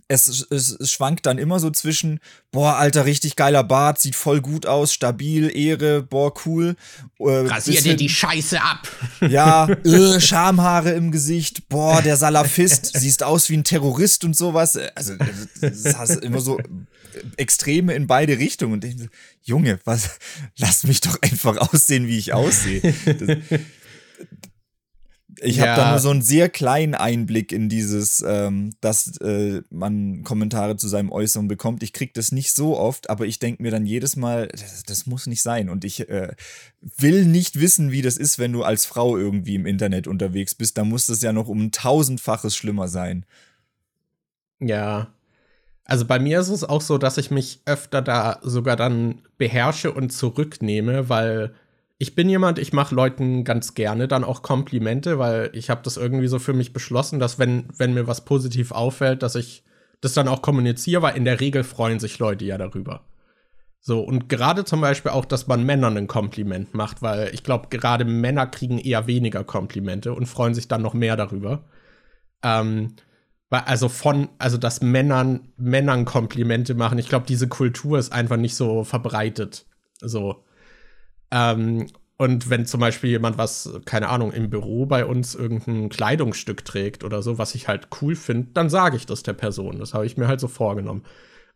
Speaker 1: es, es, es, schwankt dann immer so zwischen, boah, alter, richtig geiler Bart, sieht voll gut aus, stabil, Ehre, boah, cool.
Speaker 2: Äh, Rasier dir die Scheiße ab. [LAUGHS]
Speaker 1: Ja, äh, Schamhaare im Gesicht, boah, der Salafist, [LAUGHS] siehst aus wie ein Terrorist und sowas. Also, das hast immer so Extreme in beide Richtungen. Und ich, Junge, was, lass mich doch einfach aussehen, wie ich aussehe. Das, ich ja. habe da nur so einen sehr kleinen Einblick in dieses, ähm, dass äh, man Kommentare zu seinem Äußeren bekommt. Ich kriege das nicht so oft, aber ich denke mir dann jedes Mal, das, das muss nicht sein. Und ich äh, will nicht wissen, wie das ist, wenn du als Frau irgendwie im Internet unterwegs bist. Da muss das ja noch um ein tausendfaches schlimmer sein.
Speaker 2: Ja. Also bei mir ist es auch so, dass ich mich öfter da sogar dann beherrsche und zurücknehme, weil ich bin jemand, ich mache Leuten ganz gerne dann auch Komplimente, weil ich habe das irgendwie so für mich beschlossen, dass wenn, wenn mir was positiv auffällt, dass ich das dann auch kommuniziere, weil in der Regel freuen sich Leute ja darüber. So, und gerade zum Beispiel auch, dass man Männern ein Kompliment macht, weil ich glaube, gerade Männer kriegen eher weniger Komplimente und freuen sich dann noch mehr darüber. Ähm, also von, also dass Männern, Männern Komplimente machen, ich glaube, diese Kultur ist einfach nicht so verbreitet. So. Ähm, und wenn zum Beispiel jemand was, keine Ahnung, im Büro bei uns irgendein Kleidungsstück trägt oder so, was ich halt cool finde, dann sage ich das der Person. Das habe ich mir halt so vorgenommen.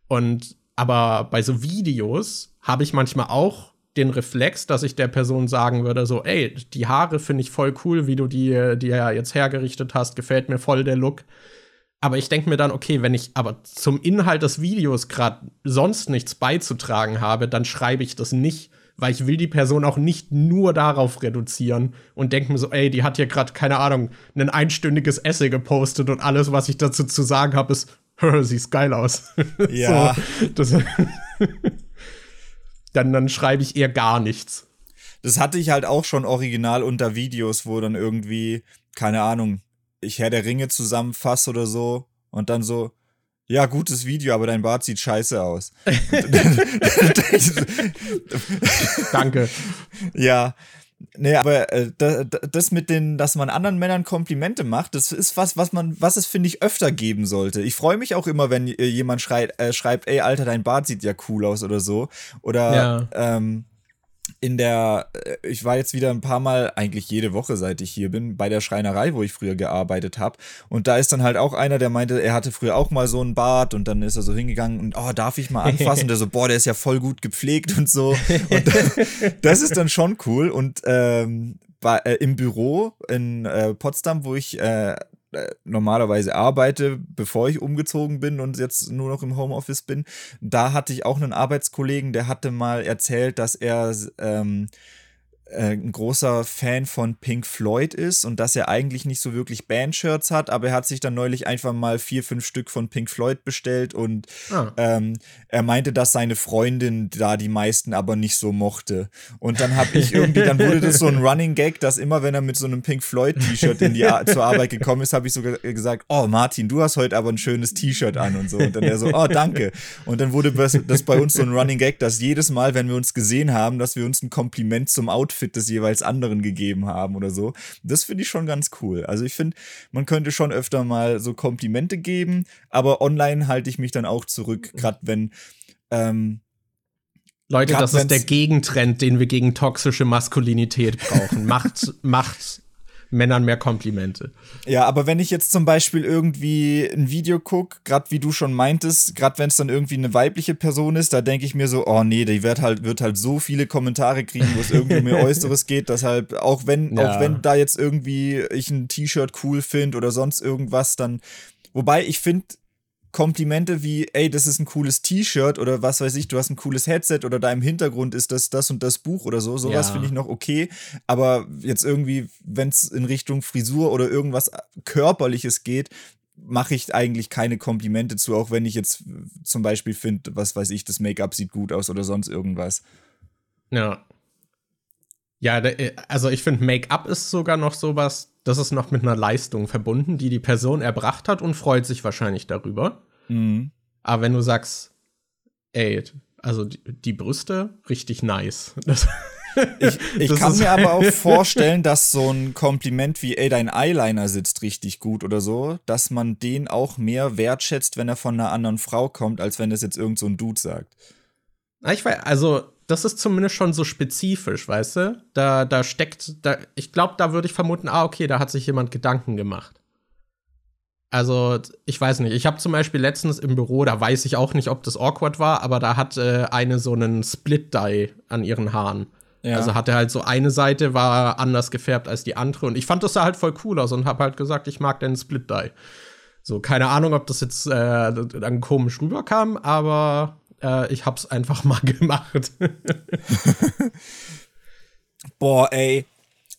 Speaker 2: Und aber bei so Videos habe ich manchmal auch den Reflex, dass ich der Person sagen würde, so, ey, die Haare finde ich voll cool, wie du die, die ja jetzt hergerichtet hast, gefällt mir voll der Look. Aber ich denke mir dann, okay, wenn ich aber zum Inhalt des Videos gerade sonst nichts beizutragen habe, dann schreibe ich das nicht, weil ich will die Person auch nicht nur darauf reduzieren und denke mir so, ey, die hat hier gerade, keine Ahnung, ein einstündiges Essay gepostet und alles, was ich dazu zu sagen habe, ist, [LAUGHS] siehst geil aus. [LAUGHS]
Speaker 1: Ja.
Speaker 2: so, das, [LAUGHS] dann, dann schreibe ich eher gar nichts.
Speaker 1: Das hatte ich halt auch schon original unter Videos, wo dann irgendwie, keine Ahnung, ich Herr der Ringe zusammenfasse oder so und dann so, ja, gutes Video, aber dein Bart sieht scheiße aus. [LAUGHS]
Speaker 2: Danke.
Speaker 1: Ja. Nee, aber äh, das mit den, dass man anderen Männern Komplimente macht, das ist was, was man, was es, finde ich, öfter geben sollte. Ich freue mich auch immer, wenn äh, jemand schreit, äh, schreibt, ey, Alter, dein Bart sieht ja cool aus oder so. Oder ja. ähm, in der, äh, ich war jetzt wieder ein paar Mal, eigentlich jede Woche, seit ich hier bin, bei der Schreinerei, wo ich früher gearbeitet habe. Und da ist dann halt auch einer, der meinte, er hatte früher auch mal so einen Bart und dann ist er so hingegangen und, oh, darf ich mal anfassen? der so, boah, der ist ja voll gut gepflegt und so. Und [LAUGHS] das ist dann schon cool. Und ähm, bei, äh, im Büro in äh, Potsdam, wo ich äh, normalerweise arbeite, bevor ich umgezogen bin und jetzt nur noch im Homeoffice bin. Da hatte ich auch einen Arbeitskollegen, der hatte mal erzählt, dass er ähm, äh, ein großer Fan von Pink Floyd ist und dass er eigentlich nicht so wirklich Bandshirts hat, aber er hat sich dann neulich einfach mal vier, fünf Stück von Pink Floyd bestellt und ah. ähm, er meinte, dass seine Freundin da die meisten aber nicht so mochte. Und dann habe ich irgendwie, dann wurde das so ein [LAUGHS] Running Gag, dass immer, wenn er mit so einem Pink Floyd T-Shirt in die Ar [LAUGHS] zur Arbeit gekommen ist, habe ich sogar gesagt, oh Martin, du hast heute aber ein schönes T-Shirt an und so. Und dann er so, oh danke. Und dann wurde das bei uns so ein Running Gag, dass jedes Mal, wenn wir uns gesehen haben, dass wir uns ein Kompliment zum Outfit Outfit des jeweils anderen gegeben haben oder so. Das finde ich schon ganz cool. Also ich finde, man könnte schon öfter mal so Komplimente geben, aber online halte ich mich dann auch zurück, gerade wenn ähm,
Speaker 2: Leute, das ist der Gegentrend, den wir gegen toxische Maskulinität brauchen. macht, [LAUGHS] macht Männern mehr Komplimente.
Speaker 1: Ja, aber wenn ich jetzt zum Beispiel irgendwie ein Video gucke, gerade wie du schon meintest, gerade wenn es dann irgendwie eine weibliche Person ist, da denke ich mir so, oh nee, die wird halt, wird halt so viele Kommentare kriegen, wo es irgendwie um ihr [LAUGHS] Äußeres geht, deshalb, auch wenn, ja. auch wenn da jetzt irgendwie ich ein T-Shirt cool finde oder sonst irgendwas, dann Wobei ich finde, Komplimente wie, ey, das ist ein cooles T-Shirt oder was weiß ich, du hast ein cooles Headset oder da im Hintergrund ist das, das und das Buch oder so. Sowas ja. finde ich noch okay. Aber jetzt irgendwie, wenn es in Richtung Frisur oder irgendwas Körperliches geht, mache ich eigentlich keine Komplimente zu, auch wenn ich jetzt zum Beispiel finde, was weiß ich, das Make-up sieht gut aus oder sonst irgendwas.
Speaker 2: Ja. Ja, äh, also ich finde, Make-up ist sogar noch sowas, das ist noch mit einer Leistung verbunden, die die Person erbracht hat und freut sich wahrscheinlich darüber. Mhm. Aber wenn du sagst, ey, also die, die Brüste, richtig nice. [LAUGHS]
Speaker 1: Das, ich, ich kann mir aber auch [LAUGHS] vorstellen, dass so ein Kompliment wie, ey, dein Eyeliner sitzt richtig gut oder so, dass man den auch mehr wertschätzt, wenn er von einer anderen Frau kommt, als wenn das jetzt irgend so ein Dude sagt.
Speaker 2: Ich weiß, also das ist zumindest schon so spezifisch, weißt du? Da, da steckt, da, ich glaube, da würde ich vermuten, ah, okay, da hat sich jemand Gedanken gemacht. Also, ich weiß nicht. Ich habe zum Beispiel letztens im Büro, da weiß ich auch nicht, ob das awkward war, aber da hat äh, eine so einen Split-Dye an ihren Haaren. Ja. Also hatte halt so eine Seite war anders gefärbt als die andere und ich fand das da halt voll cool aus und habe halt gesagt, ich mag den Split-Dye. So, keine Ahnung, ob das jetzt äh, dann komisch rüberkam, aber äh, ich hab's einfach mal [LAUGHS] gemacht.
Speaker 1: Boah, ey.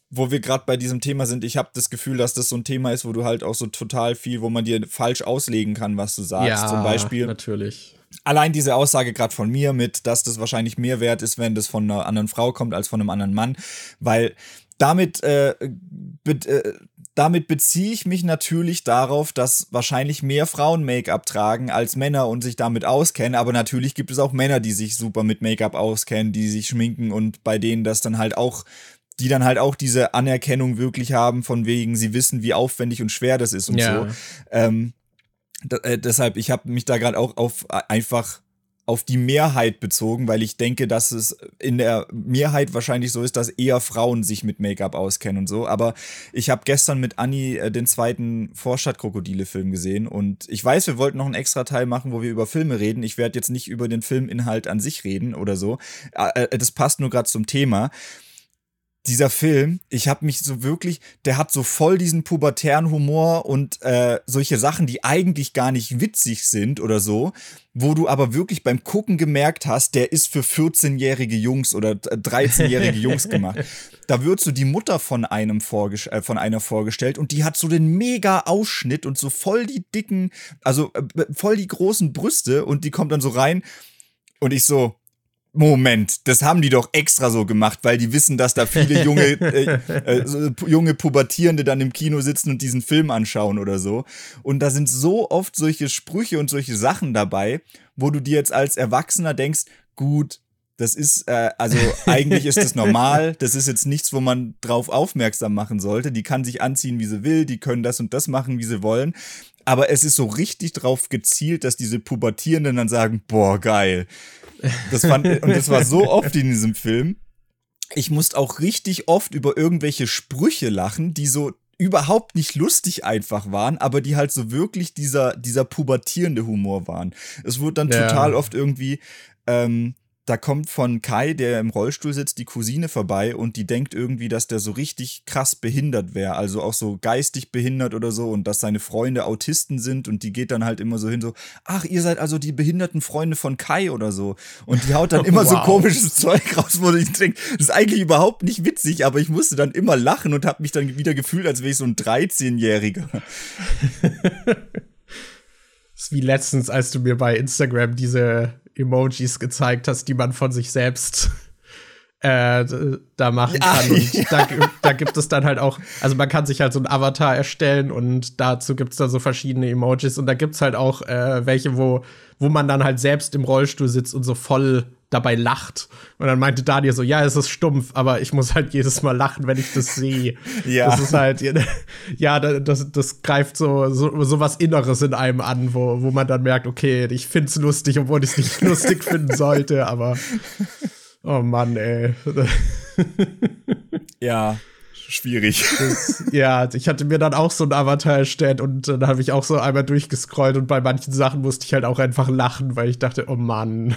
Speaker 1: wo wir gerade bei diesem Thema sind, ich habe das Gefühl, dass das so ein Thema ist, wo du halt auch so total viel, wo man dir falsch auslegen kann, was du sagst.
Speaker 2: Ja,
Speaker 1: Zum Beispiel.
Speaker 2: natürlich.
Speaker 1: Allein diese Aussage gerade von mir mit, dass das wahrscheinlich mehr wert ist, wenn das von einer anderen Frau kommt als von einem anderen Mann, weil damit, äh, äh, damit beziehe ich mich natürlich darauf, dass wahrscheinlich mehr Frauen Make-up tragen als Männer und sich damit auskennen. Aber natürlich gibt es auch Männer, die sich super mit Make-up auskennen, die sich schminken und bei denen das dann halt auch die dann halt auch diese Anerkennung wirklich haben, von wegen, sie wissen, wie aufwendig und schwer das ist und
Speaker 2: Ja.
Speaker 1: so. Ähm, äh, deshalb, ich habe mich da gerade auch auf äh, einfach auf die Mehrheit bezogen, weil ich denke, dass es in der Mehrheit wahrscheinlich so ist, dass eher Frauen sich mit Make-up auskennen und so. Aber ich habe gestern mit Anni äh, den zweiten Vorstadtkrokodile-Film gesehen und ich weiß, wir wollten noch einen extra Teil machen, wo wir über Filme reden. Ich werde jetzt nicht über den Filminhalt an sich reden oder so. Äh, äh, das passt nur gerade zum Thema dieser Film, ich habe mich so wirklich, der hat so voll diesen pubertären Humor und äh, solche Sachen, die eigentlich gar nicht witzig sind oder so, wo du aber wirklich beim Gucken gemerkt hast, der ist für 14-jährige Jungs oder 13-jährige [LAUGHS] Jungs gemacht. Da wird so die Mutter von einem äh, von einer vorgestellt und die hat so den mega Ausschnitt und so voll die dicken, also äh, voll die großen Brüste und die kommt dann so rein und ich so, Moment, das haben die doch extra so gemacht, weil die wissen, dass da viele [LAUGHS] junge, äh, äh, so junge Pubertierende dann im Kino sitzen und diesen Film anschauen oder so. Und da sind so oft solche Sprüche und solche Sachen dabei, wo du dir jetzt als Erwachsener denkst, gut, das ist, äh, also eigentlich ist das normal, das ist jetzt nichts, wo man drauf aufmerksam machen sollte. Die kann sich anziehen, wie sie will, die können das und das machen, wie sie wollen. Aber es ist so richtig drauf gezielt, dass diese Pubertierenden dann sagen, boah, geil. Das fand, und das war so oft in diesem Film. Ich musste auch richtig oft über irgendwelche Sprüche lachen, die so überhaupt nicht lustig einfach waren, aber die halt so wirklich dieser, dieser pubertierende Humor waren. Es wurde dann
Speaker 2: Ja.
Speaker 1: total oft irgendwie, ähm, da kommt von Kai, der im Rollstuhl sitzt, die Cousine vorbei und die denkt irgendwie, dass der so richtig krass behindert wäre, also auch so geistig behindert oder so und dass seine Freunde Autisten sind und die geht dann halt immer so hin so, ach, ihr seid also die behinderten Freunde von Kai oder so und die haut dann [LAUGHS] immer so
Speaker 2: Wow.
Speaker 1: komisches [LAUGHS] Zeug raus, wo ich denke, das ist eigentlich überhaupt nicht witzig, aber ich musste dann immer lachen und habe mich dann wieder gefühlt, als wäre ich so ein 13-Jähriger. [LAUGHS]
Speaker 2: Das ist wie letztens, als du mir bei Instagram diese Emojis gezeigt hast, die man von sich selbst [LAUGHS] äh, da machen
Speaker 1: Ja,
Speaker 2: kann. Und
Speaker 1: ja. [LAUGHS]
Speaker 2: da, da gibt es dann halt auch, also man kann sich halt so einen Avatar erstellen und dazu gibt es dann so verschiedene Emojis und da gibt es halt auch äh, welche, wo, wo man dann halt selbst im Rollstuhl sitzt und so voll dabei lacht. Und dann meinte Daniel so, ja, es ist stumpf, aber ich muss halt jedes Mal lachen, wenn ich das sehe. [LAUGHS]
Speaker 1: Ja.
Speaker 2: Das ist halt, [LAUGHS] ja, da- das, das greift so, so, so was Inneres in einem an, wo, wo man dann merkt, okay, ich find's lustig, obwohl ich es nicht [LAUGHS] lustig finden sollte, aber oh Mann, ey.
Speaker 1: Ja, schwierig.
Speaker 2: Das, ja, ich hatte mir dann auch so ein Avatar erstellt und dann habe ich auch so einmal durchgescrollt und bei manchen Sachen musste ich halt auch einfach lachen, weil ich dachte, oh Mann.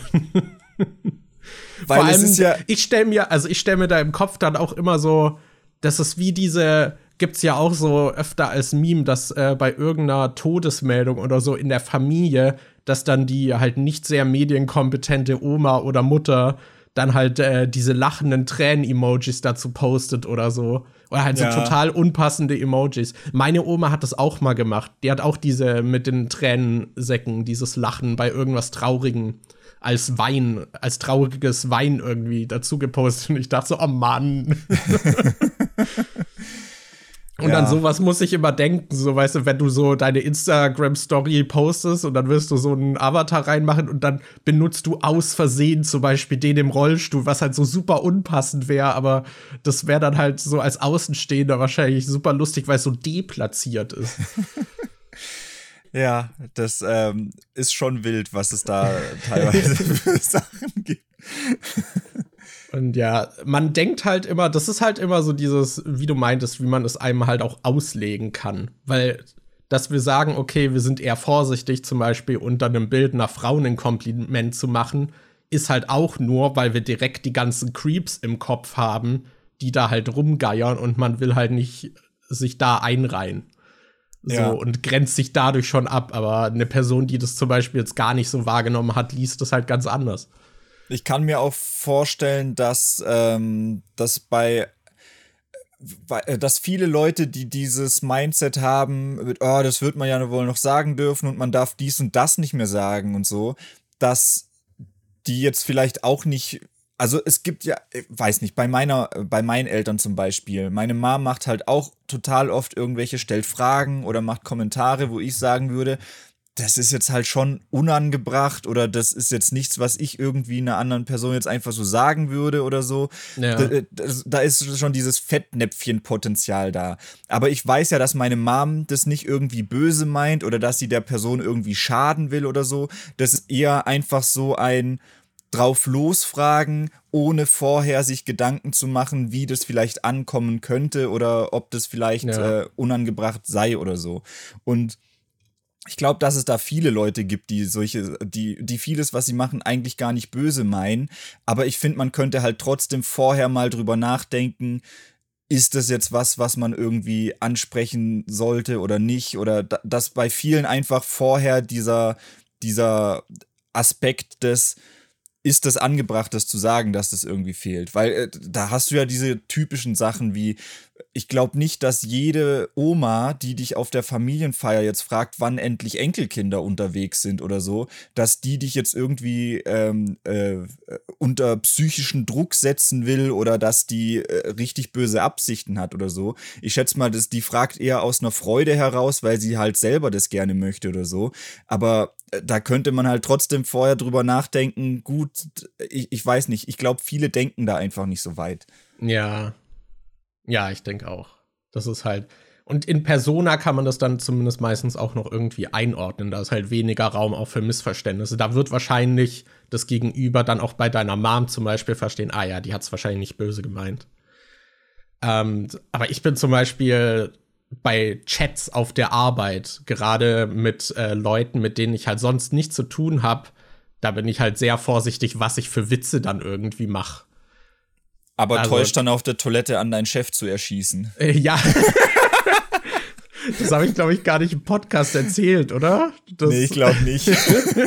Speaker 2: [LAUGHS]
Speaker 1: Weil
Speaker 2: Vor
Speaker 1: es
Speaker 2: allem,
Speaker 1: ja,
Speaker 2: ich stelle mir, also ich stelle mir da im Kopf dann auch immer so, das ist wie diese, gibt's ja auch so öfter als Meme, dass äh, bei irgendeiner Todesmeldung oder so in der Familie, dass dann die halt nicht sehr medienkompetente Oma oder Mutter dann halt äh, diese lachenden Tränen-Emojis dazu postet oder so. Oder halt
Speaker 1: Ja.
Speaker 2: so total unpassende Emojis. Meine Oma hat das auch mal gemacht. Die hat auch diese mit den Tränensäcken, dieses Lachen bei irgendwas Traurigen als Wein, als trauriges Wein irgendwie dazu gepostet. Und ich dachte so, oh Mann. [LAUGHS] Und
Speaker 1: Ja.
Speaker 2: an sowas muss ich immer denken, so weißt du, wenn du so deine Instagram-Story postest und dann wirst du so einen Avatar reinmachen und dann benutzt du aus Versehen zum Beispiel den im Rollstuhl, was halt so super unpassend wäre, aber das wäre dann halt so als Außenstehender wahrscheinlich super lustig, weil es so deplatziert ist. [LAUGHS]
Speaker 1: ja, das ähm, ist schon wild, was es da teilweise [LAUGHS] für Sachen gibt.
Speaker 2: Und ja, man denkt halt immer, das ist halt immer so dieses, wie du meintest, wie man es einem halt auch auslegen kann. Weil, dass wir sagen, okay, wir sind eher vorsichtig, zum Beispiel unter einem Bild einer Frau ein Kompliment zu machen, ist halt auch nur, weil wir direkt die ganzen Creeps im Kopf haben, die da halt rumgeiern und man will halt nicht sich da einreihen. So,
Speaker 1: Ja.
Speaker 2: und grenzt sich dadurch schon ab. Aber eine Person, die das zum Beispiel jetzt gar nicht so wahrgenommen hat, liest das halt ganz anders.
Speaker 1: Ich kann mir auch vorstellen, dass ähm, das bei äh, dass viele Leute, die dieses Mindset haben, mit, oh, das wird man ja wohl noch sagen dürfen und man darf dies und das nicht mehr sagen und so, dass die jetzt vielleicht auch nicht also es gibt ja, ich weiß nicht, bei meiner, bei meinen Eltern zum Beispiel, meine Mom macht halt auch total oft irgendwelche, stellt Fragen oder macht Kommentare, wo ich sagen würde, das ist jetzt halt schon unangebracht oder das ist jetzt nichts, was ich irgendwie einer anderen Person jetzt einfach so sagen würde oder so. Ja. Da, äh, da, ist schon dieses Fettnäpfchen-Potenzial da. Aber ich weiß ja, dass meine Mom das nicht irgendwie böse meint oder dass sie der Person irgendwie schaden will oder so. Das ist eher einfach so ein drauf losfragen, ohne vorher sich Gedanken zu machen, wie das vielleicht ankommen könnte oder ob das vielleicht ja. äh, unangebracht sei oder so. Und ich glaube, dass es da viele Leute gibt, die solche, die, die vieles, was sie machen, eigentlich gar nicht böse meinen. Aber ich finde, man könnte halt trotzdem vorher mal drüber nachdenken, ist das jetzt was, was man irgendwie ansprechen sollte oder nicht? Oder dass bei vielen einfach vorher dieser, dieser Aspekt des, ist das angebracht, das zu sagen, dass das irgendwie fehlt? Weil äh, da hast du ja diese typischen Sachen wie, ich glaube nicht, dass jede Oma, die dich auf der Familienfeier jetzt fragt, wann endlich Enkelkinder unterwegs sind oder so, dass die dich jetzt irgendwie ähm, äh, unter psychischen Druck setzen will oder dass die äh, richtig böse Absichten hat oder so. Ich schätze mal, dass die fragt eher aus einer Freude heraus, weil sie halt selber das gerne möchte oder so. Aber da könnte man halt trotzdem vorher drüber nachdenken, gut, ich, ich weiß nicht, ich glaube, viele denken da einfach nicht so weit.
Speaker 2: Ja, ja, ich denke auch. Das ist halt. Und in Persona kann man das dann zumindest meistens auch noch irgendwie einordnen. Da ist halt weniger Raum auch für Missverständnisse. Da wird wahrscheinlich das Gegenüber dann auch bei deiner Mom zum Beispiel verstehen, ah ja, die hat es wahrscheinlich nicht böse gemeint. Ähm, aber ich bin zum Beispiel bei Chats auf der Arbeit, gerade mit äh, Leuten, mit denen ich halt sonst nichts zu tun habe, da bin ich halt sehr vorsichtig, was ich für Witze dann irgendwie mache.
Speaker 1: Aber also, täuscht dann auf der Toilette an, deinen Chef zu erschießen.
Speaker 2: Äh, ja. [LAUGHS] das habe ich, glaube ich, gar nicht im Podcast erzählt, oder? Das,
Speaker 1: nee, ich glaube nicht.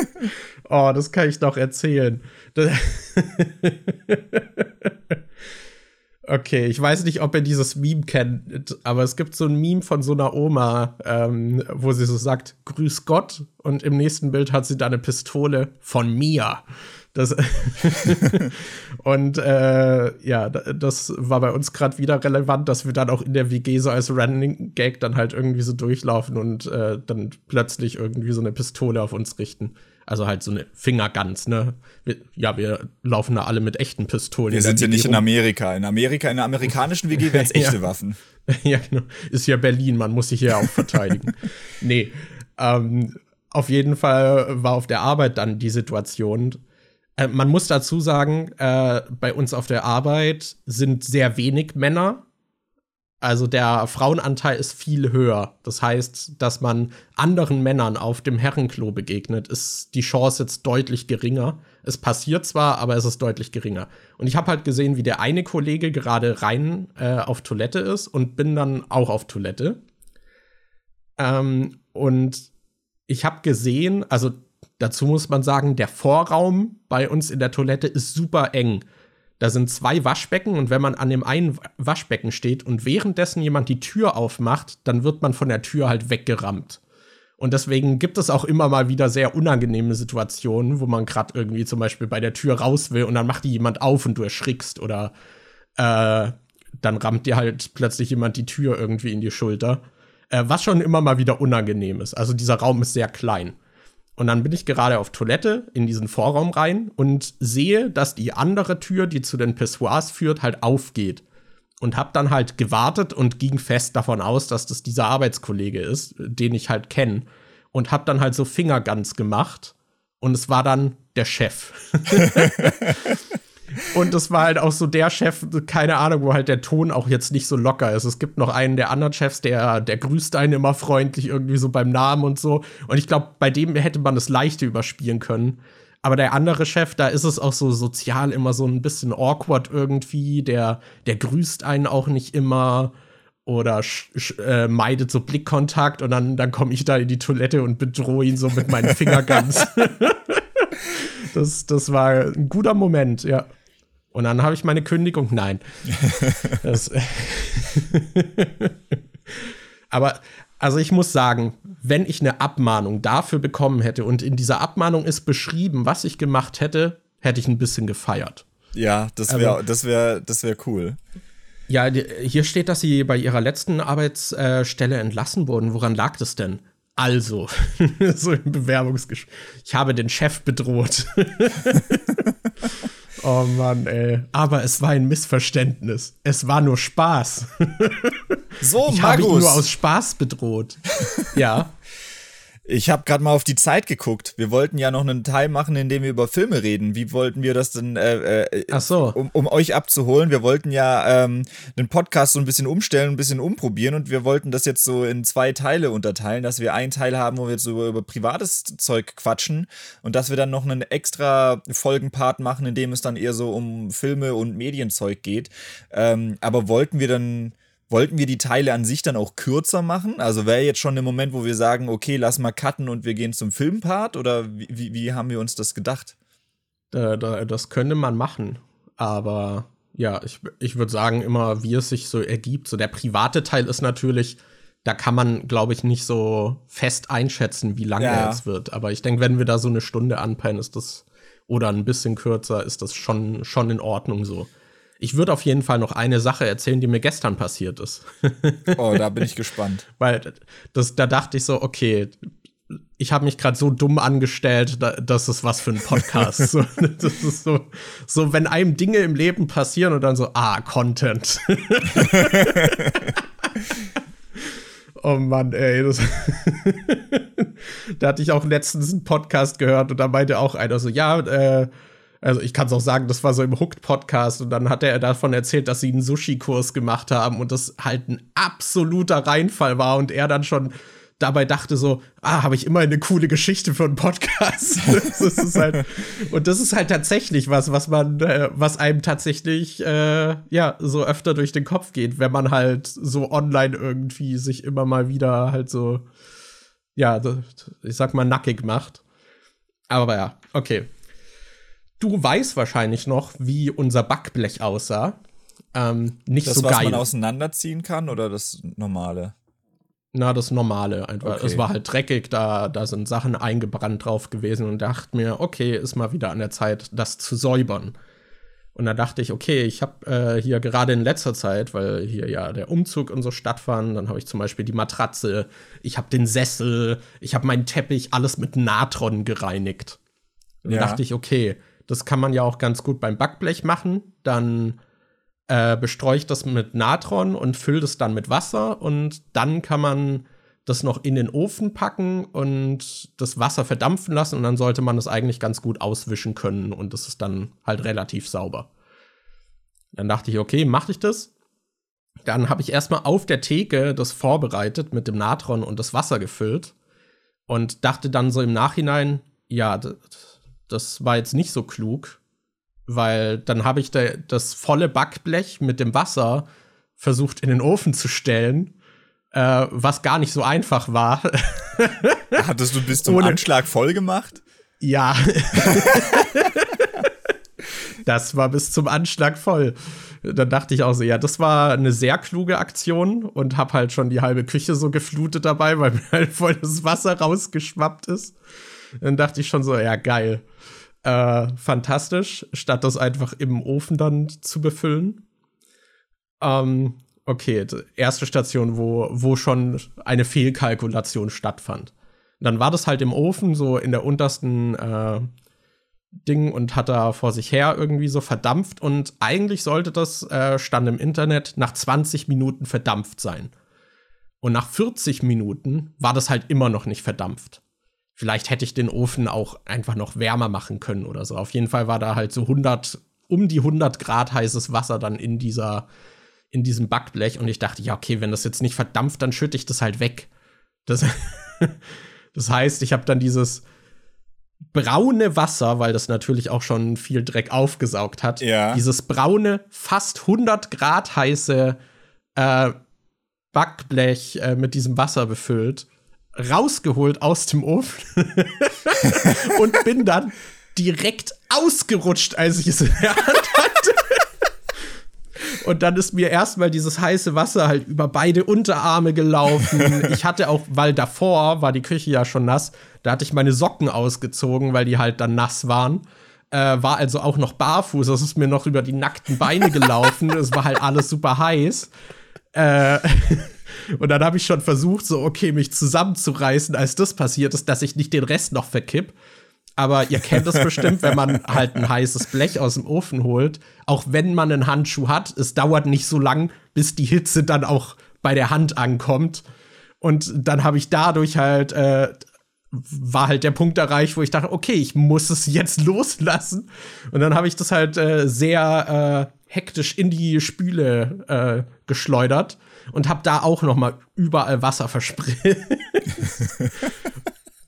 Speaker 1: [LAUGHS]
Speaker 2: oh, das kann ich doch erzählen. [LAUGHS] okay, ich weiß nicht, ob ihr dieses Meme kennt, aber es gibt so ein Meme von so einer Oma, ähm, wo sie so sagt, Grüß Gott, und im nächsten Bild hat sie da eine Pistole von mir. Das [LAUGHS] und äh, ja, das war bei uns gerade wieder relevant, dass wir dann auch in der WG so als Running Gag dann halt irgendwie so durchlaufen und äh, dann plötzlich irgendwie so eine Pistole auf uns richten. Also halt so eine Fingerguns, ne? Ja, wir laufen da alle mit echten Pistolen.
Speaker 1: Wir sind ja nicht in Amerika. In Amerika, in der amerikanischen WG wären es [LAUGHS] echte
Speaker 2: ja.
Speaker 1: Waffen. [LAUGHS]
Speaker 2: ja, genau. Ist ja Berlin, man muss sich hier auch verteidigen. [LAUGHS] nee. Ähm, auf jeden Fall war auf der Arbeit dann die Situation, äh, man muss dazu sagen, äh, bei uns auf der Arbeit sind sehr wenig Männer. Also der Frauenanteil ist viel höher. Das heißt, dass man anderen Männern auf dem Herrenklo begegnet, ist die Chance jetzt deutlich geringer. Es passiert zwar, aber es ist deutlich geringer. Und ich habe halt gesehen, wie der eine Kollege gerade rein äh, auf Toilette ist und bin dann auch auf Toilette. Ähm, und ich habe gesehen, also Dazu muss man sagen, der Vorraum bei uns in der Toilette ist super eng. Da sind zwei Waschbecken und wenn man an dem einen Waschbecken steht und währenddessen jemand die Tür aufmacht, dann wird man von der Tür halt weggerammt. Und deswegen gibt es auch immer mal wieder sehr unangenehme Situationen, wo man gerade irgendwie zum Beispiel bei der Tür raus will und dann macht die jemand auf und du erschrickst oder äh, dann rammt dir halt plötzlich jemand die Tür irgendwie in die Schulter. Äh, was schon immer mal wieder unangenehm ist. Also dieser Raum ist sehr klein. Und dann bin ich gerade auf Toilette in diesen Vorraum rein und sehe, dass die andere Tür, die zu den Pissoirs führt, halt aufgeht. Und hab dann halt gewartet und ging fest davon aus, dass das dieser Arbeitskollege ist, den ich halt kenne. Und hab dann halt so Fingerguns gemacht. Und es war dann der Chef. [LAUGHS] [LAUGHS] Und das war halt auch so der Chef, keine Ahnung, wo halt der Ton auch jetzt nicht so locker ist. Es gibt noch einen der anderen Chefs, der, der grüßt einen immer freundlich irgendwie so beim Namen und so. Und ich glaube, bei dem hätte man das leichte überspielen können. Aber der andere Chef, da ist es auch so sozial immer so ein bisschen awkward irgendwie. Der, der grüßt einen auch nicht immer oder äh, meidet so Blickkontakt und dann, dann komme ich da in die Toilette und bedrohe ihn so mit meinen Fingerguns. [LAUGHS] das, das war ein guter Moment, ja. Und dann habe ich meine Kündigung. Nein. [LAUGHS] das, aber also ich muss sagen, wenn ich eine Abmahnung dafür bekommen hätte und in dieser Abmahnung ist beschrieben, was ich gemacht hätte, hätte ich ein bisschen gefeiert.
Speaker 1: Ja, das wäre also, das wäre das wäre cool.
Speaker 2: Ja, hier steht, dass sie bei ihrer letzten Arbeitsstelle entlassen wurden. Woran lag das denn? Also, [LAUGHS] so im Bewerbungsgespräch. Ich habe den Chef bedroht. [LAUGHS] oh Mann, ey. Aber es war ein Missverständnis. Es war nur Spaß.
Speaker 1: So,
Speaker 2: ich
Speaker 1: Magus. habe ihn
Speaker 2: nur aus Spaß bedroht. ja.
Speaker 1: Ich habe gerade mal auf die Zeit geguckt. Wir wollten ja noch einen Teil machen, in dem wir über Filme reden. Wie wollten wir das denn, äh, äh,
Speaker 2: Ach so.
Speaker 1: um, um euch abzuholen? Wir wollten ja ähm, den Podcast so ein bisschen umstellen, ein bisschen umprobieren und wir wollten das jetzt so in zwei Teile unterteilen, dass wir einen Teil haben, wo wir jetzt so über, über privates Zeug quatschen und dass wir dann noch einen extra Folgenpart machen, in dem es dann eher so um Filme und Medienzeug geht. Ähm, aber wollten wir dann Wollten wir die Teile an sich dann auch kürzer machen? Also wäre jetzt schon der Moment, wo wir sagen, okay, lass mal cutten und wir gehen zum Filmpart? Oder wie, wie haben wir uns das gedacht?
Speaker 2: Das könnte man machen. Aber ja, ich, ich würde sagen, immer wie es sich so ergibt. So der private Teil ist natürlich, da kann man, glaube ich, nicht so fest einschätzen, wie lange ja. er jetzt wird. Aber ich denke, wenn wir da so eine Stunde anpeilen, ist das, oder ein bisschen kürzer, ist das schon, schon in Ordnung so. Ich würde auf jeden Fall noch eine Sache erzählen, die mir gestern passiert ist. [LAUGHS]
Speaker 1: oh, da bin ich gespannt.
Speaker 2: Weil das, da dachte ich so, okay, ich habe mich gerade so dumm angestellt, da, das ist was für ein Podcast. so, [LAUGHS] das ist so, so, wenn einem Dinge im Leben passieren und dann so, ah, Content. [LAUGHS] oh Mann, ey. Das da hatte ich auch letztens einen Podcast gehört und da meinte auch einer so, ja, äh, also ich kann es auch sagen, das war so im Hooked-Podcast und dann hat er davon erzählt, dass sie einen Sushi-Kurs gemacht haben und das halt ein absoluter Reinfall war und er dann schon dabei dachte so, ah, habe ich immer eine coole Geschichte für einen Podcast. [LAUGHS] das halt, und das ist halt tatsächlich was, was man, äh, was einem tatsächlich, äh, ja, so öfter durch den Kopf geht, wenn man halt so online irgendwie sich immer mal wieder halt so, ja, ich sag mal, nackig macht. Aber ja, okay. Du weißt wahrscheinlich noch, wie unser Backblech aussah. Ähm, nicht
Speaker 1: das,
Speaker 2: so geil. Das, was
Speaker 1: man auseinanderziehen kann oder das normale?
Speaker 2: Na, das normale einfach. Okay. Es war halt dreckig, da, da sind Sachen eingebrannt drauf gewesen und dachte mir, okay, ist mal wieder an der Zeit, das zu säubern. Und da dachte ich, okay, ich habe äh, hier gerade in letzter Zeit, weil hier ja der Umzug und so stattfand, dann habe ich zum Beispiel die Matratze, ich habe den Sessel, ich habe meinen Teppich, alles mit Natron gereinigt. Und ja. da dachte ich, okay, das kann man ja auch ganz gut beim Backblech machen. Dann äh, bestreue ich das mit Natron und fülle das dann mit Wasser und dann kann man das noch in den Ofen packen und das Wasser verdampfen lassen und dann sollte man es eigentlich ganz gut auswischen können und das ist dann halt relativ sauber. Dann dachte ich, okay, mache ich das. Dann habe ich erstmal auf der Theke das vorbereitet mit dem Natron und das Wasser gefüllt und dachte dann so im Nachhinein, ja, das, war jetzt nicht so klug, weil dann habe ich da das volle Backblech mit dem Wasser versucht in den Ofen zu stellen, äh, was gar nicht so einfach war. [LAUGHS]
Speaker 1: Hattest du bis zum Ohne Anschlag voll gemacht?
Speaker 2: Ja. [LAUGHS] das war bis zum Anschlag voll. Dann dachte ich auch so, ja, das war eine sehr kluge Aktion und habe halt schon die halbe Küche so geflutet dabei, weil mir halt voll das Wasser rausgeschwappt ist. Dann dachte ich schon so, ja, geil. Äh, fantastisch, statt das einfach im Ofen dann zu befüllen. Ähm, okay, erste Station, wo, wo schon eine Fehlkalkulation stattfand. Dann war das halt im Ofen, so in der untersten äh, Ding und hat da vor sich her irgendwie so verdampft. Und eigentlich sollte das, äh, stand im Internet, nach 20 Minuten verdampft sein. Und nach 40 Minuten war das halt immer noch nicht verdampft. Vielleicht hätte ich den Ofen auch einfach noch wärmer machen können oder so. Auf jeden Fall war da halt so 100, um die 100 Grad heißes Wasser dann in dieser, in diesem Backblech. Und ich dachte, ja, okay, wenn das jetzt nicht verdampft, dann schütte ich das halt weg. Das, [LAUGHS] das heißt, ich habe dann dieses braune Wasser, weil das natürlich auch schon viel Dreck aufgesaugt hat,
Speaker 1: ja.
Speaker 2: dieses braune, fast 100 Grad heiße äh, Backblech äh, mit diesem Wasser befüllt rausgeholt aus dem Ofen [LAUGHS] und bin dann direkt ausgerutscht, als ich es in der Hand hatte. Und dann ist mir erstmal dieses heiße Wasser halt über beide Unterarme gelaufen. Ich hatte auch, weil davor war die Küche ja schon nass, da hatte ich meine Socken ausgezogen, weil die halt dann nass waren. Äh, war also auch noch barfuß. Das ist mir noch über die nackten Beine gelaufen. Es war halt alles super heiß. Äh, [LAUGHS] und dann habe ich schon versucht, so, okay, mich zusammenzureißen, als das passiert ist, dass ich nicht den Rest noch verkipp. Aber ihr kennt es bestimmt, wenn man halt ein heißes Blech aus dem Ofen holt. Auch wenn man einen Handschuh hat, es dauert nicht so lang, bis die Hitze dann auch bei der Hand ankommt. Und dann habe ich dadurch halt, äh, war halt der Punkt erreicht, wo ich dachte, okay, ich muss es jetzt [LAUGHS] loslassen. Und dann habe ich das halt äh, sehr äh, hektisch in die Spüle äh, geschleudert und habe da auch noch mal überall Wasser verspritzt. [LAUGHS]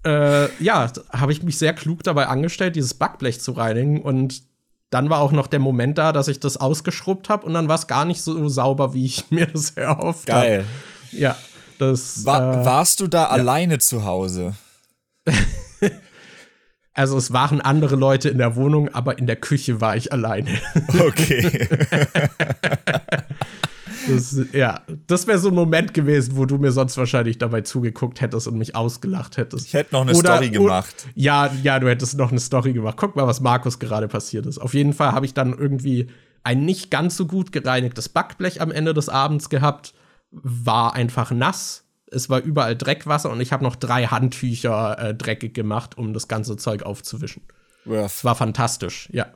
Speaker 2: äh, ja, habe ich mich sehr klug dabei angestellt, dieses Backblech zu reinigen. Und dann war auch noch der Moment da, dass ich das ausgeschrubbt habe und dann war es gar nicht so sauber, wie ich mir das [LAUGHS] erhofft habe.
Speaker 1: Geil.
Speaker 2: Ja, das.
Speaker 1: War, äh, warst du da ja. alleine zu Hause? [LAUGHS]
Speaker 2: Also es waren andere Leute in der Wohnung, aber in der Küche war ich alleine.
Speaker 1: Okay.
Speaker 2: Das, ja, das wäre so ein Moment gewesen, wo du mir sonst wahrscheinlich dabei zugeguckt hättest und mich ausgelacht hättest.
Speaker 1: Ich hätte noch eine Oder, Story gemacht.
Speaker 2: ja, ja, du hättest noch eine Story gemacht. Guck mal, was Markus gerade passiert ist. Auf jeden Fall habe ich dann irgendwie ein nicht ganz so gut gereinigtes Backblech am Ende des Abends gehabt. War einfach nass. Es war überall Dreckwasser und ich habe noch drei Handtücher äh, dreckig gemacht, um das ganze Zeug aufzuwischen. Es war fantastisch, ja.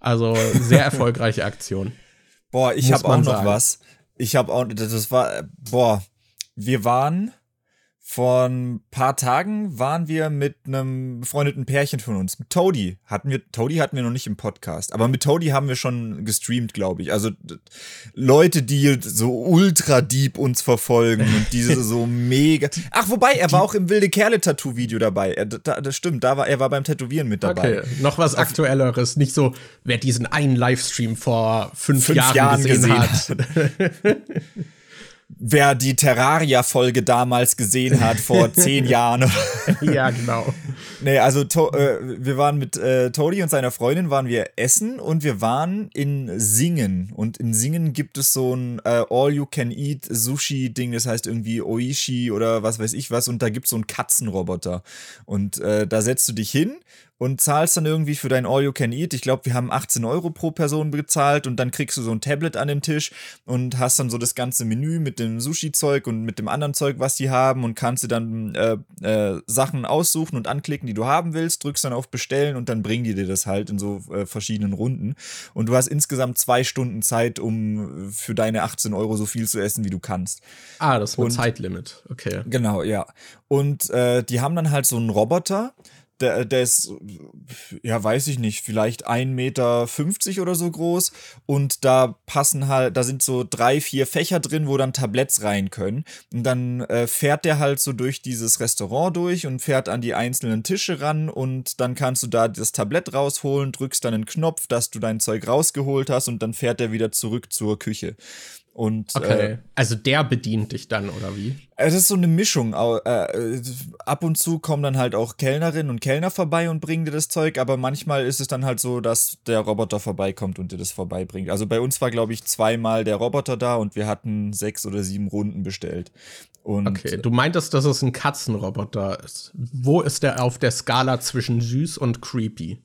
Speaker 2: Also sehr [LAUGHS] erfolgreiche Aktion.
Speaker 1: Boah, ich habe auch noch sagen. was. Ich habe auch, das war, boah, wir waren vor ein paar Tagen waren wir mit einem befreundeten Pärchen von uns. Mit Toady hatten wir, Toady hatten wir noch nicht im Podcast, aber mit Toady haben wir schon gestreamt, glaube ich. Also Leute, die so ultra deep uns verfolgen und diese so [LAUGHS] mega. Ach, wobei, er war auch im wilde Kerle-Tattoo-Video dabei. Er, da, das stimmt, da war, er war beim Tätowieren mit dabei. Okay,
Speaker 2: noch was Aktuelleres. Nicht so, wer diesen einen Livestream vor fünf, fünf Jahren, Jahren gesehen, gesehen hat. [LAUGHS] [LAUGHS]
Speaker 1: wer die Terraria-Folge damals gesehen hat, vor [LAUGHS] zehn Jahren. [LAUGHS]
Speaker 2: ja, genau.
Speaker 1: Nee, also to äh, wir waren mit äh, Todi und seiner Freundin waren wir essen und wir waren in Singen. Und in Singen gibt es so ein äh, All-You-Can-Eat-Sushi-Ding, das heißt irgendwie Oishi oder was weiß ich was. Und da gibt es so einen Katzenroboter. Und äh, da setzt du dich hin und zahlst dann irgendwie für dein All You Can Eat. Ich glaube, wir haben 18 Euro pro Person bezahlt und dann kriegst du so ein Tablet an den Tisch und hast dann so das ganze Menü mit dem Sushi-Zeug und mit dem anderen Zeug, was die haben und kannst dir dann äh, äh, Sachen aussuchen und anklicken, die du haben willst, drückst dann auf Bestellen und dann bringen die dir das halt in so äh, verschiedenen Runden. Und du hast insgesamt zwei Stunden Zeit, um für deine 18 Euro so viel zu essen, wie du kannst.
Speaker 2: Ah, das ist ein Zeitlimit, okay.
Speaker 1: Genau, ja. Und äh, die haben dann halt so einen Roboter, der, der ist, ja, weiß ich nicht, vielleicht 1,50 Meter oder so groß. Und da passen halt, da sind so drei, vier Fächer drin, wo dann Tabletts rein können. Und dann äh, fährt der halt so durch dieses Restaurant durch und fährt an die einzelnen Tische ran. Und dann kannst du da das Tablett rausholen, drückst dann einen Knopf, dass du dein Zeug rausgeholt hast und dann fährt er wieder zurück zur Küche. Und,
Speaker 2: okay. Äh, also der bedient dich dann, oder wie?
Speaker 1: Es ist so eine Mischung. Äh, ab und zu kommen dann halt auch Kellnerinnen und Kellner vorbei und bringen dir das Zeug, aber manchmal ist es dann halt so, dass der Roboter vorbeikommt und dir das vorbeibringt. Also bei uns war, glaube ich, zweimal der Roboter da und wir hatten sechs oder sieben Runden bestellt. Und
Speaker 2: okay, du meintest, dass es ein Katzenroboter ist. Wo ist der auf der Skala zwischen süß und creepy?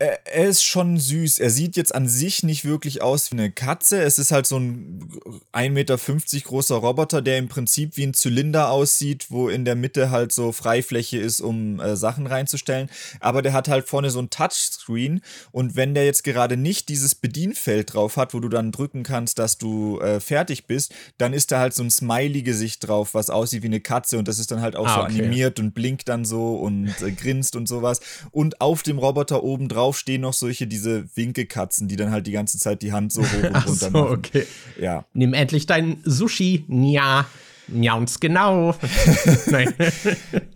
Speaker 1: Er ist schon süß. Er sieht jetzt an sich nicht wirklich aus wie eine Katze. Es ist halt so ein 1,50 Meter großer Roboter, der im Prinzip wie ein Zylinder aussieht, wo in der Mitte halt so Freifläche ist, um äh, Sachen reinzustellen. Aber der hat halt vorne so ein Touchscreen. Und wenn der jetzt gerade nicht dieses Bedienfeld drauf hat, wo du dann drücken kannst, dass du äh, fertig bist, dann ist da halt so ein Smiley-Gesicht drauf, was aussieht wie eine Katze. Und das ist dann halt auch ah, so okay. animiert und blinkt dann so und äh, grinst und sowas. Und auf dem Roboter oben drauf drauf stehen noch solche, diese Winkelkatzen, die dann halt die ganze Zeit die Hand so hoch und [LAUGHS] runter so, machen. okay.
Speaker 2: Ja. Nimm endlich dein Sushi. Ja, miauns genau. [LAUGHS]
Speaker 1: Nein.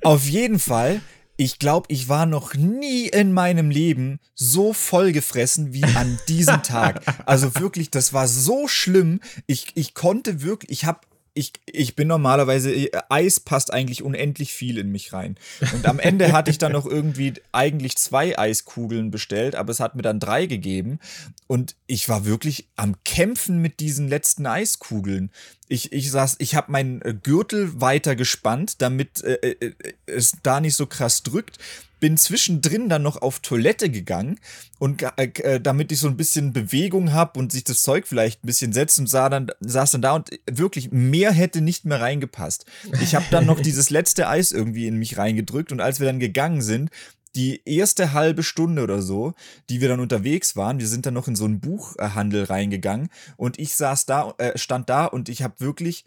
Speaker 1: Auf jeden Fall ich glaube, ich war noch nie in meinem Leben so vollgefressen wie an diesem Tag. [LAUGHS] Also wirklich, das war so schlimm. Ich, ich konnte wirklich, ich habe ich, ich bin normalerweise, äh, Eis passt eigentlich unendlich viel in mich rein. Und am Ende hatte ich dann noch irgendwie eigentlich zwei Eiskugeln bestellt, aber es hat mir dann drei gegeben. Und ich war wirklich am Kämpfen mit diesen letzten Eiskugeln. Ich, ich saß, ich habe meinen äh, Gürtel weiter gespannt, damit äh, äh, es da nicht so krass drückt bin zwischendrin dann noch auf Toilette gegangen und äh, äh damit ich so ein bisschen Bewegung habe und sich das Zeug vielleicht ein bisschen setzt und sah dann, saß dann da und wirklich mehr hätte nicht mehr reingepasst. Ich habe dann noch [LAUGHS] dieses letzte Eis irgendwie in mich reingedrückt und als wir dann gegangen sind, die erste halbe Stunde oder so, die wir dann unterwegs waren, wir sind dann noch in so einen Buchhandel reingegangen und ich saß da, äh, stand da und ich habe wirklich,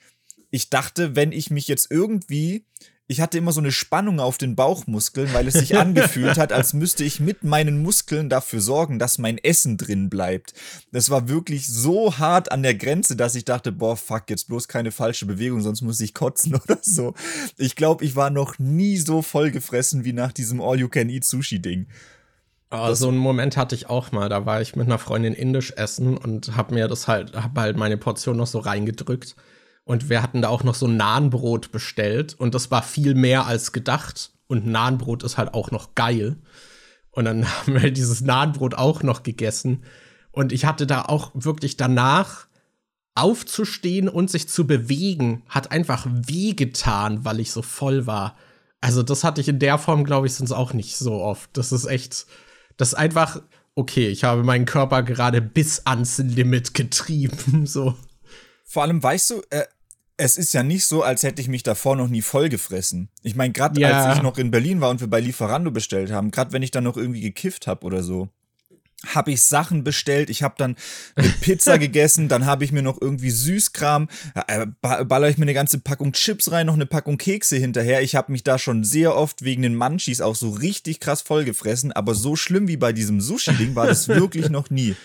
Speaker 1: ich dachte, wenn ich mich jetzt irgendwie ich hatte immer so eine Spannung auf den Bauchmuskeln, weil es sich angefühlt hat, als [LAUGHS] müsste ich mit meinen Muskeln dafür sorgen, dass mein Essen drin bleibt. Das war wirklich so hart an der Grenze, dass ich dachte, boah, fuck, jetzt bloß keine falsche Bewegung, sonst muss ich kotzen [LAUGHS] oder so. Ich glaube, ich war noch nie so vollgefressen wie nach diesem All-You-Can-Eat-Sushi-Ding.
Speaker 2: Oh, so einen Moment hatte ich auch mal. Da war ich mit einer Freundin indisch essen und hab mir das halt, hab halt meine Portion noch so reingedrückt. Und wir hatten da auch noch so Nahenbrot bestellt und das war viel mehr als gedacht. Und Nahenbrot ist halt auch noch geil. Und dann [LAUGHS] haben wir dieses Nahenbrot auch noch gegessen. Und ich hatte da auch wirklich danach aufzustehen und sich zu bewegen, hat einfach wehgetan, weil ich so voll war. Also das hatte ich in der Form, glaube ich, sonst auch nicht so oft. Das ist echt, das ist einfach, okay, ich habe meinen Körper gerade bis ans Limit getrieben, [LAUGHS] so.
Speaker 1: Vor allem, weißt du, äh, es ist ja nicht so, als hätte ich mich davor noch nie vollgefressen. Ich meine, gerade ja. als ich noch in Berlin war und wir bei Lieferando bestellt haben, gerade wenn ich dann noch irgendwie gekifft habe oder so, habe ich Sachen bestellt. Ich habe dann eine [LAUGHS] Pizza gegessen, dann habe ich mir noch irgendwie Süßkram, äh, baller ich mir eine ganze Packung Chips rein, noch eine Packung Kekse hinterher. Ich habe mich da schon sehr oft wegen den Munchies auch so richtig krass vollgefressen, aber so schlimm wie bei diesem Sushi-Ding war das wirklich [LAUGHS] noch nie.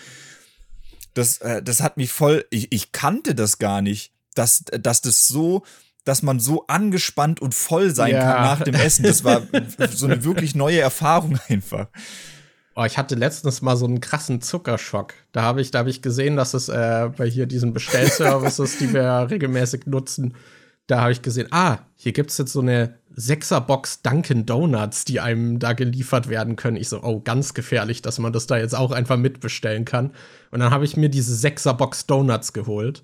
Speaker 1: Das, äh, das hat mich voll, ich, ich kannte das gar nicht dass, dass das so, dass man so angespannt und voll sein ja. kann nach dem Essen. Das war [LAUGHS] so eine wirklich neue Erfahrung einfach.
Speaker 2: Oh, ich hatte letztens mal so einen krassen Zuckerschock. Da habe ich, da habe ich gesehen, dass es äh, bei hier diesen Bestellservices, die wir [LAUGHS] regelmäßig nutzen, da habe ich gesehen, ah, hier gibt es jetzt so eine Sechserbox Dunkin' Donuts, die einem da geliefert werden können. Ich so, oh, ganz gefährlich, dass man das da jetzt auch einfach mitbestellen kann. Und dann habe ich mir diese Sechserbox Donuts geholt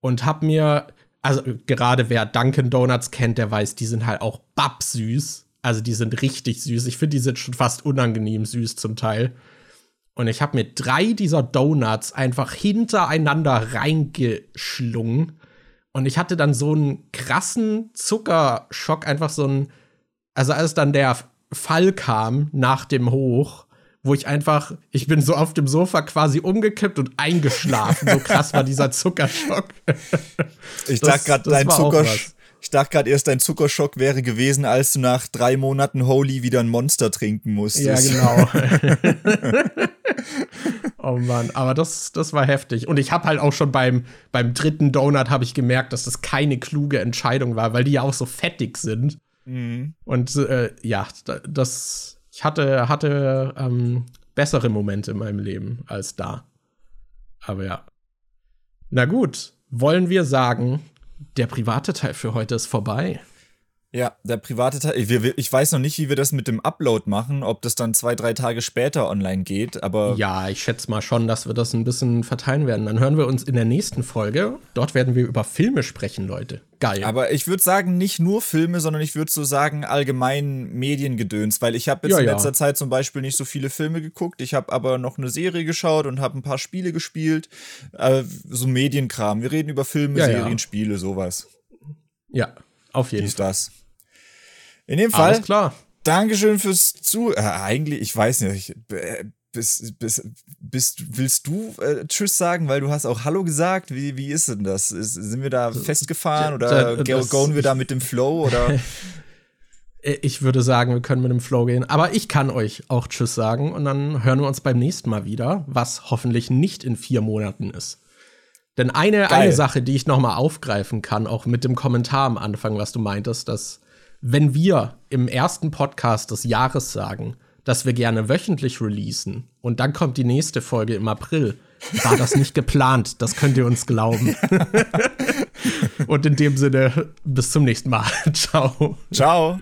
Speaker 2: und hab mir, also gerade wer Dunkin' Donuts kennt, der weiß, die sind halt auch babsüß. Also die sind richtig süß. Ich finde, die sind schon fast unangenehm süß zum Teil. Und ich habe mir drei dieser Donuts einfach hintereinander reingeschlungen. Und ich hatte dann so einen krassen Zuckerschock, einfach so ein. Also als dann der Fall kam nach dem Hoch, wo ich einfach, ich bin so auf dem Sofa quasi umgekippt und eingeschlafen. So krass war dieser Zuckerschock.
Speaker 1: Ich dachte gerade, dein Zuckerschock. Ich dachte gerade erst, dein Zuckerschock wäre gewesen, als du nach drei Monaten Holy wieder ein Monster trinken musstest.
Speaker 2: Ja, genau. [LAUGHS] oh Mann, aber das, das war heftig. Und ich habe halt auch schon beim, beim dritten Donut habe ich gemerkt, dass das keine kluge Entscheidung war, weil die ja auch so fettig sind. Mhm. Und äh, ja, das, ich hatte, hatte ähm, bessere Momente in meinem Leben als da. Aber ja. Na gut, wollen wir sagen, der private Teil für heute ist vorbei.
Speaker 1: Ja, der private Teil. Ich, ich, weiß noch nicht, wie wir das mit dem Upload machen, ob das dann zwei, drei Tage später online geht, aber.
Speaker 2: Ja, ich schätze mal schon, dass wir das ein bisschen verteilen werden. Dann hören wir uns in der nächsten Folge. Dort werden wir über Filme sprechen, Leute. Geil.
Speaker 1: Aber ich würde sagen, nicht nur Filme, sondern ich würde so sagen, allgemein Mediengedöns, weil ich habe jetzt ja, in letzter ja. Zeit zum Beispiel nicht so viele Filme geguckt. Ich habe aber noch eine Serie geschaut und habe ein paar Spiele gespielt. Äh, so Medienkram. Wir reden über Filme, ja, Serien, Spiele, sowas.
Speaker 2: Ja, auf jeden
Speaker 1: Fall. Ist das. In dem Fall.
Speaker 2: Alles klar.
Speaker 1: Dankeschön fürs Zu. Äh, eigentlich, ich weiß nicht. Äh, bist, bist, bist, willst du äh, Tschüss sagen, weil du hast auch Hallo gesagt? Wie, wie ist denn das? Ist, sind wir da festgefahren oder gehen wir da mit dem Flow oder? [LAUGHS]
Speaker 2: Ich würde sagen, wir können mit dem Flow gehen. Aber ich kann euch auch Tschüss sagen und dann hören wir uns beim nächsten Mal wieder, was hoffentlich nicht in vier Monaten ist. Denn eine, eine Sache, die ich noch mal aufgreifen kann, auch mit dem Kommentar am Anfang, was du meintest, dass wenn wir im ersten Podcast des Jahres sagen, dass wir gerne wöchentlich releasen und dann kommt die nächste Folge im April, war das nicht geplant. Das könnt ihr uns glauben. [LAUGHS] Und in dem Sinne, bis zum nächsten Mal. [LAUGHS] Ciao.
Speaker 1: Ciao.